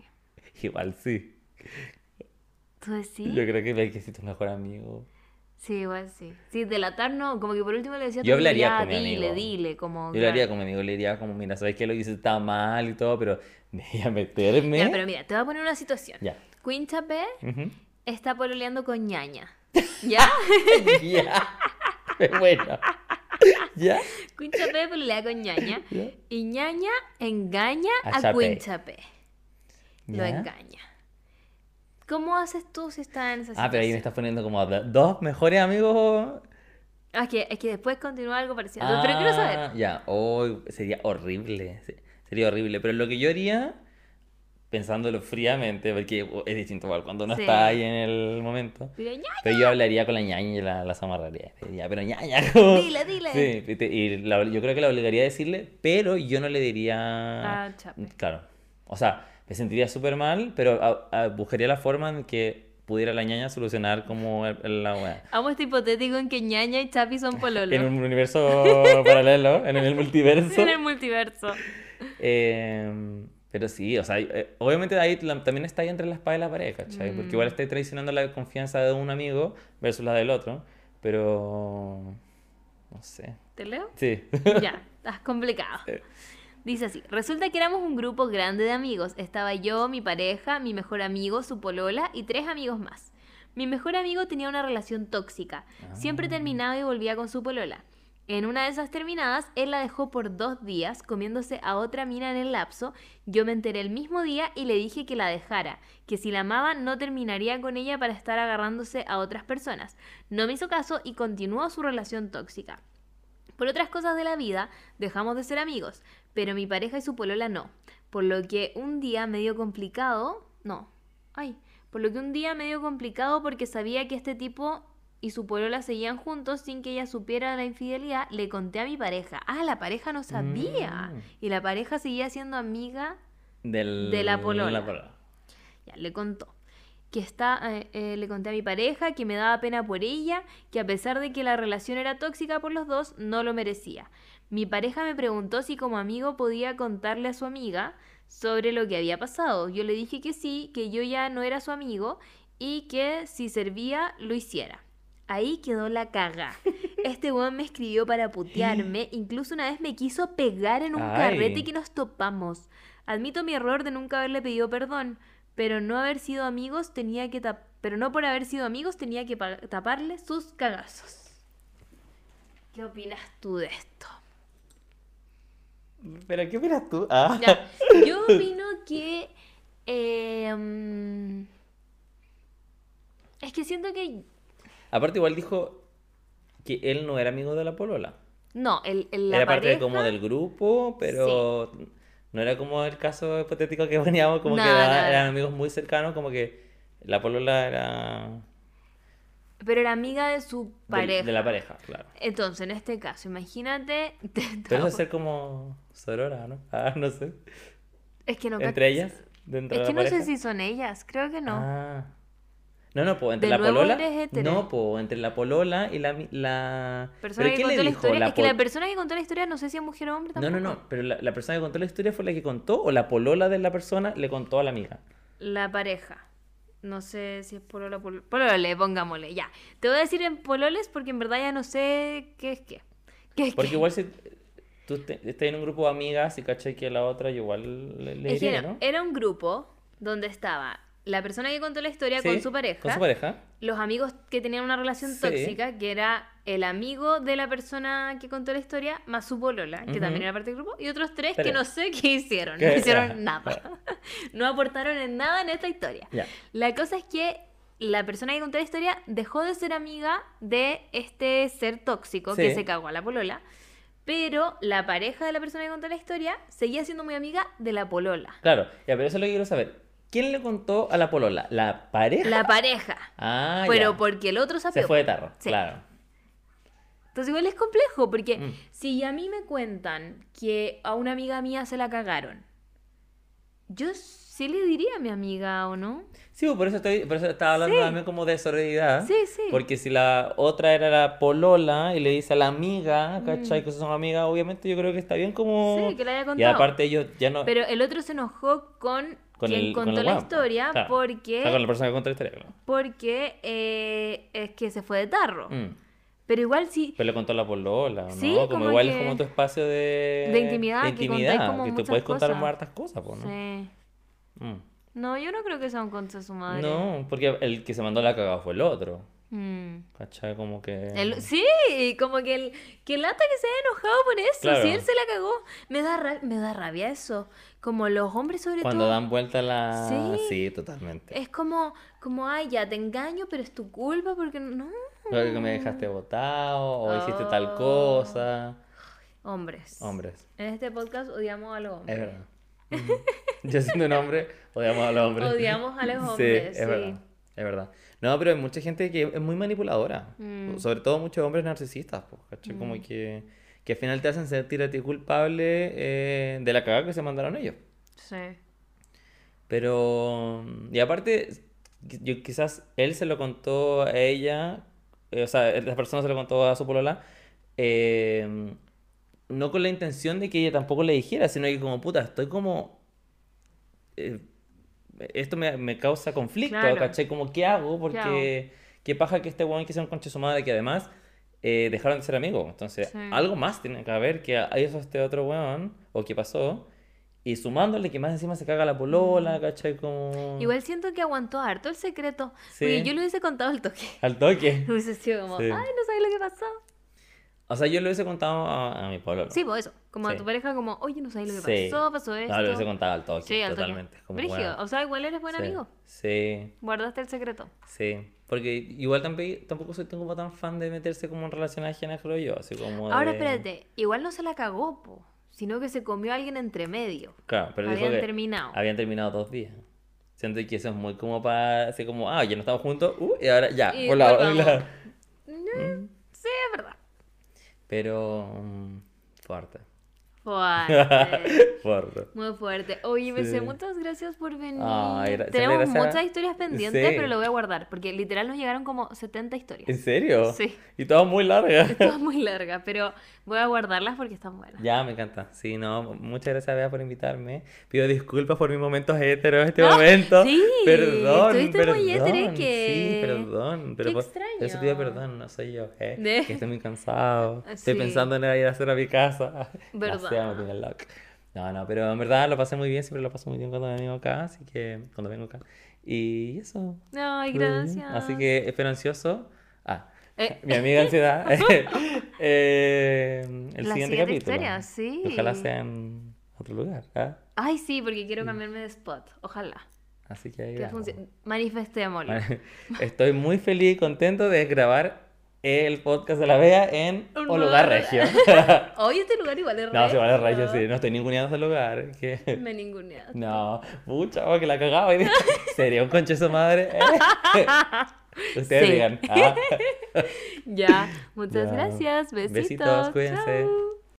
Igual sí. ¿Tú decís? Yo creo que ser tu mejor amigo. Sí, igual sí. Sí, delatar no, como que por último le decía Yo hablaría ya, con mi dile, amigo. dile, como... Yo claro. con mi amigo, le diría como, mira, ¿sabes qué? Lo hice está mal y todo, pero [LAUGHS] me a meterme. Ya, pero mira, te voy a poner una situación. Ya. Queen Chapé Ujú. está pololeando con ñaña. [LAUGHS] ¿Ya? Ya. [LAUGHS] bueno. ¿Ya? Queen Chapé pololea con ñaña. ¿Ya? Y ñaña engaña A a, Chapé. Queen Chapé. Lo engaña. ¿Cómo haces tú si estás en esa situación? Ah, pero ahí me estás poniendo como dos mejores amigos. Ah, es que, es que después continúa algo parecido. pero quiero saber. Ah, Ya, oh, sería horrible. se- Sería horrible. Pero lo que yo haría, pensándolo fríamente, porque es distinto igual cuando uno Sí. está ahí en el momento. Pero yo hablaría con la ñaña y la, la amarraría. Diría, pero ñaña, como- dile, dile. Sí, y te- y la- yo creo que la obligaría a decirle, pero yo no le diría... Ah, Chapé. Claro. O sea, me sentiría súper mal, pero a- a- buscaría la forma en que pudiera la ñaña solucionar como el- el- la wea. Amo este hipotético en que ñaña y Chapi son. [LAUGHS] En un universo paralelo, en el multiverso. [LAUGHS] En el multiverso. Eh, pero sí, o sea, eh, obviamente ahí también está ahí entre la espada y la pared, ¿cachai? Porque Mm. igual estáis traicionando la confianza de un amigo versus la del otro, pero... No sé. ¿Te leo? Sí. [LAUGHS] Ya, [LAUGHS] estás complicado. Sí. Dice así, resulta que éramos un grupo grande de amigos. Estaba yo, mi pareja, mi mejor amigo, su polola y tres amigos más. Mi mejor amigo tenía una relación tóxica. Siempre Ah. terminaba y volvía con su polola. En una de esas terminadas, él la dejó por dos días comiéndose a otra mina en el lapso. Yo me enteré el mismo día y le dije que la dejara, que si la amaba no terminaría con ella para estar agarrándose a otras personas. No me hizo caso y continuó su relación tóxica. Por otras cosas de la vida, dejamos de ser amigos, pero mi pareja y su polola no. Por lo que un día medio complicado, no, ay, por lo que un día medio complicado porque sabía que este tipo y su polola seguían juntos sin que ella supiera la infidelidad, le conté a mi pareja. Ah, la pareja no sabía. Mm. Y la pareja seguía siendo amiga Del, De la polola. polola. Ya, le contó. Que está, eh, eh, le conté a mi pareja que me daba pena por ella, que a pesar de que la relación era tóxica por los dos, no lo merecía. Mi pareja me preguntó si como amigo podía contarle a su amiga sobre lo que había pasado. Yo le dije que sí, que yo ya no era su amigo y que si servía, lo hiciera. Ahí quedó la caga. [LAUGHS] Este weón me escribió para putearme, [GASPS] incluso una vez me quiso pegar en un Ay. carrete que nos topamos. Admito mi error de nunca haberle pedido perdón, pero no haber sido amigos tenía que tap- pero no por haber sido amigos tenía que pa- taparle sus cagazos. ¿Qué opinas tú de esto? ¿Pero qué opinas tú? Ah. Ya, yo [LAUGHS] opino que eh, mm, es que siento que Aparte igual dijo que él no era amigo de la polola. no, el, el- la era parte pareja como del grupo, pero no era como el caso hipotético que [LAUGHS] poníamos, como que era- eran amigos muy cercanos, como que la polola era pero era amiga de su pareja. de la pareja, claro. Entonces, en este caso, imagínate. [LAUGHS] Pero eso es ser como sorora, ¿no? [LAUGHS] Ah, no sé. es que no ¿Entre ellas? ¿Dentro Es de que la no sé si son ellas, creo que no. Ah. No, no, pues entre De la nuevo polola. eres hetero. No, pues entre la polola y la. la... persona ¿Pero que quién contó le la dijo? historia. ¿La es que la persona que contó la historia no sé si es mujer o hombre No, tampoco. no, no. Pero la, la persona que contó la historia fue la que contó o la polola de la persona le contó a la amiga. La pareja. No sé si es polola pol- polole, pongámosle, ya. Te voy a decir en pololes porque en verdad ya no sé qué es qué. ¿Qué es Porque qué? igual si tú estás en un grupo de amigas y cachai que la otra, yo igual le, le diría, no, ¿no? era un grupo donde estaba la persona que contó la historia Sí, con su pareja, Con su pareja. los amigos que tenían una relación Sí. tóxica, que era el amigo de la persona que contó la historia, más su polola, que también era parte del grupo, y otros tres que no sé qué hicieron, ¿Qué? no hicieron Ah, nada, [LAUGHS] no aportaron en nada en esta historia. La cosa es que la persona que contó la historia dejó de ser amiga de este ser tóxico que Sí. se cagó a la polola, pero la pareja de la persona que contó la historia seguía siendo muy amiga de la polola. Claro, ya, pero eso es lo que quiero saber. ¿Quién le contó a la polola? ¿La pareja? La pareja. Ah, pero ya. porque el otro Se sapió. fue de tarro, Sí. claro. Entonces igual es complejo, porque Mm. si a mí me cuentan que a una amiga mía se la cagaron, yo sí le diría a mi amiga, ¿o no? Sí, por eso, estoy, por eso estaba hablando Sí. también como de sororidad. Sí, sí. Porque si la otra era la polola y le dice a la amiga, ¿cachai? Que son amigas, obviamente yo creo que está bien como... Mm. Sí, que le haya Y contado. aparte ellos ya no... Pero el otro se enojó con, con quien el, con contó el la guapo, historia claro. porque, O sea, con la persona que contó la historia, claro. porque eh, es que se fue de tarro. Mm. Pero igual sí, Pero le contó la polola, ¿no? Sí, como, como igual que- es como tu espacio de... de intimidad, de que intimidad, contáis como que te puedes contar cosas. hartas cosas, ¿no? sí. Mm. No, yo no creo que sea un contra su madre. No, porque el que se mandó la cagada fue el otro. Mm. ¿Cachai? Como que... El- sí, como que el que lata que se haya enojado por eso, Claro. si él se la cagó, me da ra- me da rabia eso. Como los hombres sobre Cuando todo. dan vuelta la... Sí. Sí, totalmente. Es como, como, ay, ya te engaño, pero es tu culpa porque no. Creo que me dejaste botado o hiciste tal Oh. cosa. Hombres. Hombres, En este podcast odiamos a los es hombres. verdad. Ujú. Yo siendo un hombre, odiamos a los hombres. Odiamos a los Sí, hombres, es sí. verdad. Es verdad. No, pero hay mucha gente que es muy manipuladora. Mm. Sobre todo muchos hombres narcisistas, ¿cachai? Como que, que al final te hacen sentir a ti culpable eh, de la cagada que se mandaron ellos. Sí. Pero, y aparte, yo quizás él se lo contó a ella, eh, o sea, la persona se lo contó a su polola, eh, no con la intención de que ella tampoco le dijera, sino que como, puta, estoy como... eh, esto me, me causa conflicto, Claro. ¿cachai? Como, ¿qué hago? Porque hago? qué paja que este weón que sea un conche su madre, que además eh, dejaron de ser amigos. Entonces, Sí. algo más tiene que haber que hay eso este otro weón, o qué pasó, y sumándole que más encima se caga la polola, ¿cachai? Como... Mm. Igual siento que aguantó harto el secreto. Sí. Porque yo le hubiese contado el toque. Al toque. [LAUGHS] Hubiese sido como, Sí. ay, no sabes lo que pasó. O sea, yo le hubiese contado a, a mi pololo. Sí, pues eso. Como Sí. a tu pareja, como, oye, no sabes lo que Sí. pasó, pasó esto. No, le hubiese contado al toque, Sí, al toque. totalmente. Como, Brígido. bueno, O sea, igual eres buen amigo. Sí, Guardaste el secreto. sí. Porque igual tampoco, soy como tan fan de meterse como en relaciones ajenas, creo yo. Así como Ahora, de- espérate. Igual no se la cagó, po. Sino que se comió a alguien entre medio. Claro, pero dijo Habían que terminado. habían terminado dos días. Siento que eso es muy como para... Así como, ah, ya no estamos juntos, uh, y ahora ya, Y por la volvamos. [LAUGHS] la- Eh, Sí, es verdad. Pero... mm, fuerte. Fuerte. [LAUGHS] Fuerte. Muy fuerte. Oye, Besé, Sí. muchas gracias por venir. Ay, Tenemos gracias. muchas historias pendientes, Sí. pero lo voy a guardar, porque literal nos llegaron como 70 historias. ¿En serio? Sí. Y todas muy largas. [LAUGHS] Es muy larga, pero voy a guardarlas porque están buenas. Ya, me encanta. Sí, no, muchas gracias, Bea, por invitarme. Pido disculpas por mis momentos héteros en este [LAUGHS] Ah, momento. sí, perdón, estuviste perdón. muy hétereque. Sí, perdón. Pero Qué por, por eso pido extraño. perdón, no soy yo. eh, De- Que estoy muy cansado. Estoy Sí. pensando en ir a hacer a mi casa. Verdad. Gracias, me tiene loco. No, no, pero en verdad lo pasé muy bien. Siempre lo paso muy bien cuando vengo acá. Así que, cuando vengo acá. Y eso. Ay, gracias. Así que espero ansioso. Ah, Eh. mi amiga ansiedad. [LAUGHS] [LAUGHS] eh, el La siguiente siguiente capítulo. historia, sí. Ojalá sea en otro lugar. ¿ah? Ay, sí, porque quiero cambiarme de spot. Ojalá. Así que ahí. Manifestémoslo. [LAUGHS] Estoy muy feliz y contento de grabar el podcast de la Bea en Un lugar regio. [LAUGHS] Oye, [LAUGHS] este lugar igual es no, se vale regio. regio, sí. No estoy ninguneando ese lugar. que- [LAUGHS] Me ninguneaste. No, pucha, que la cagaba. hoy. Sería un conche su madre. Ustedes Sí. digan. ah. Ya. Muchas Ya. gracias. Besitos. Besitos, cuídense. Chao.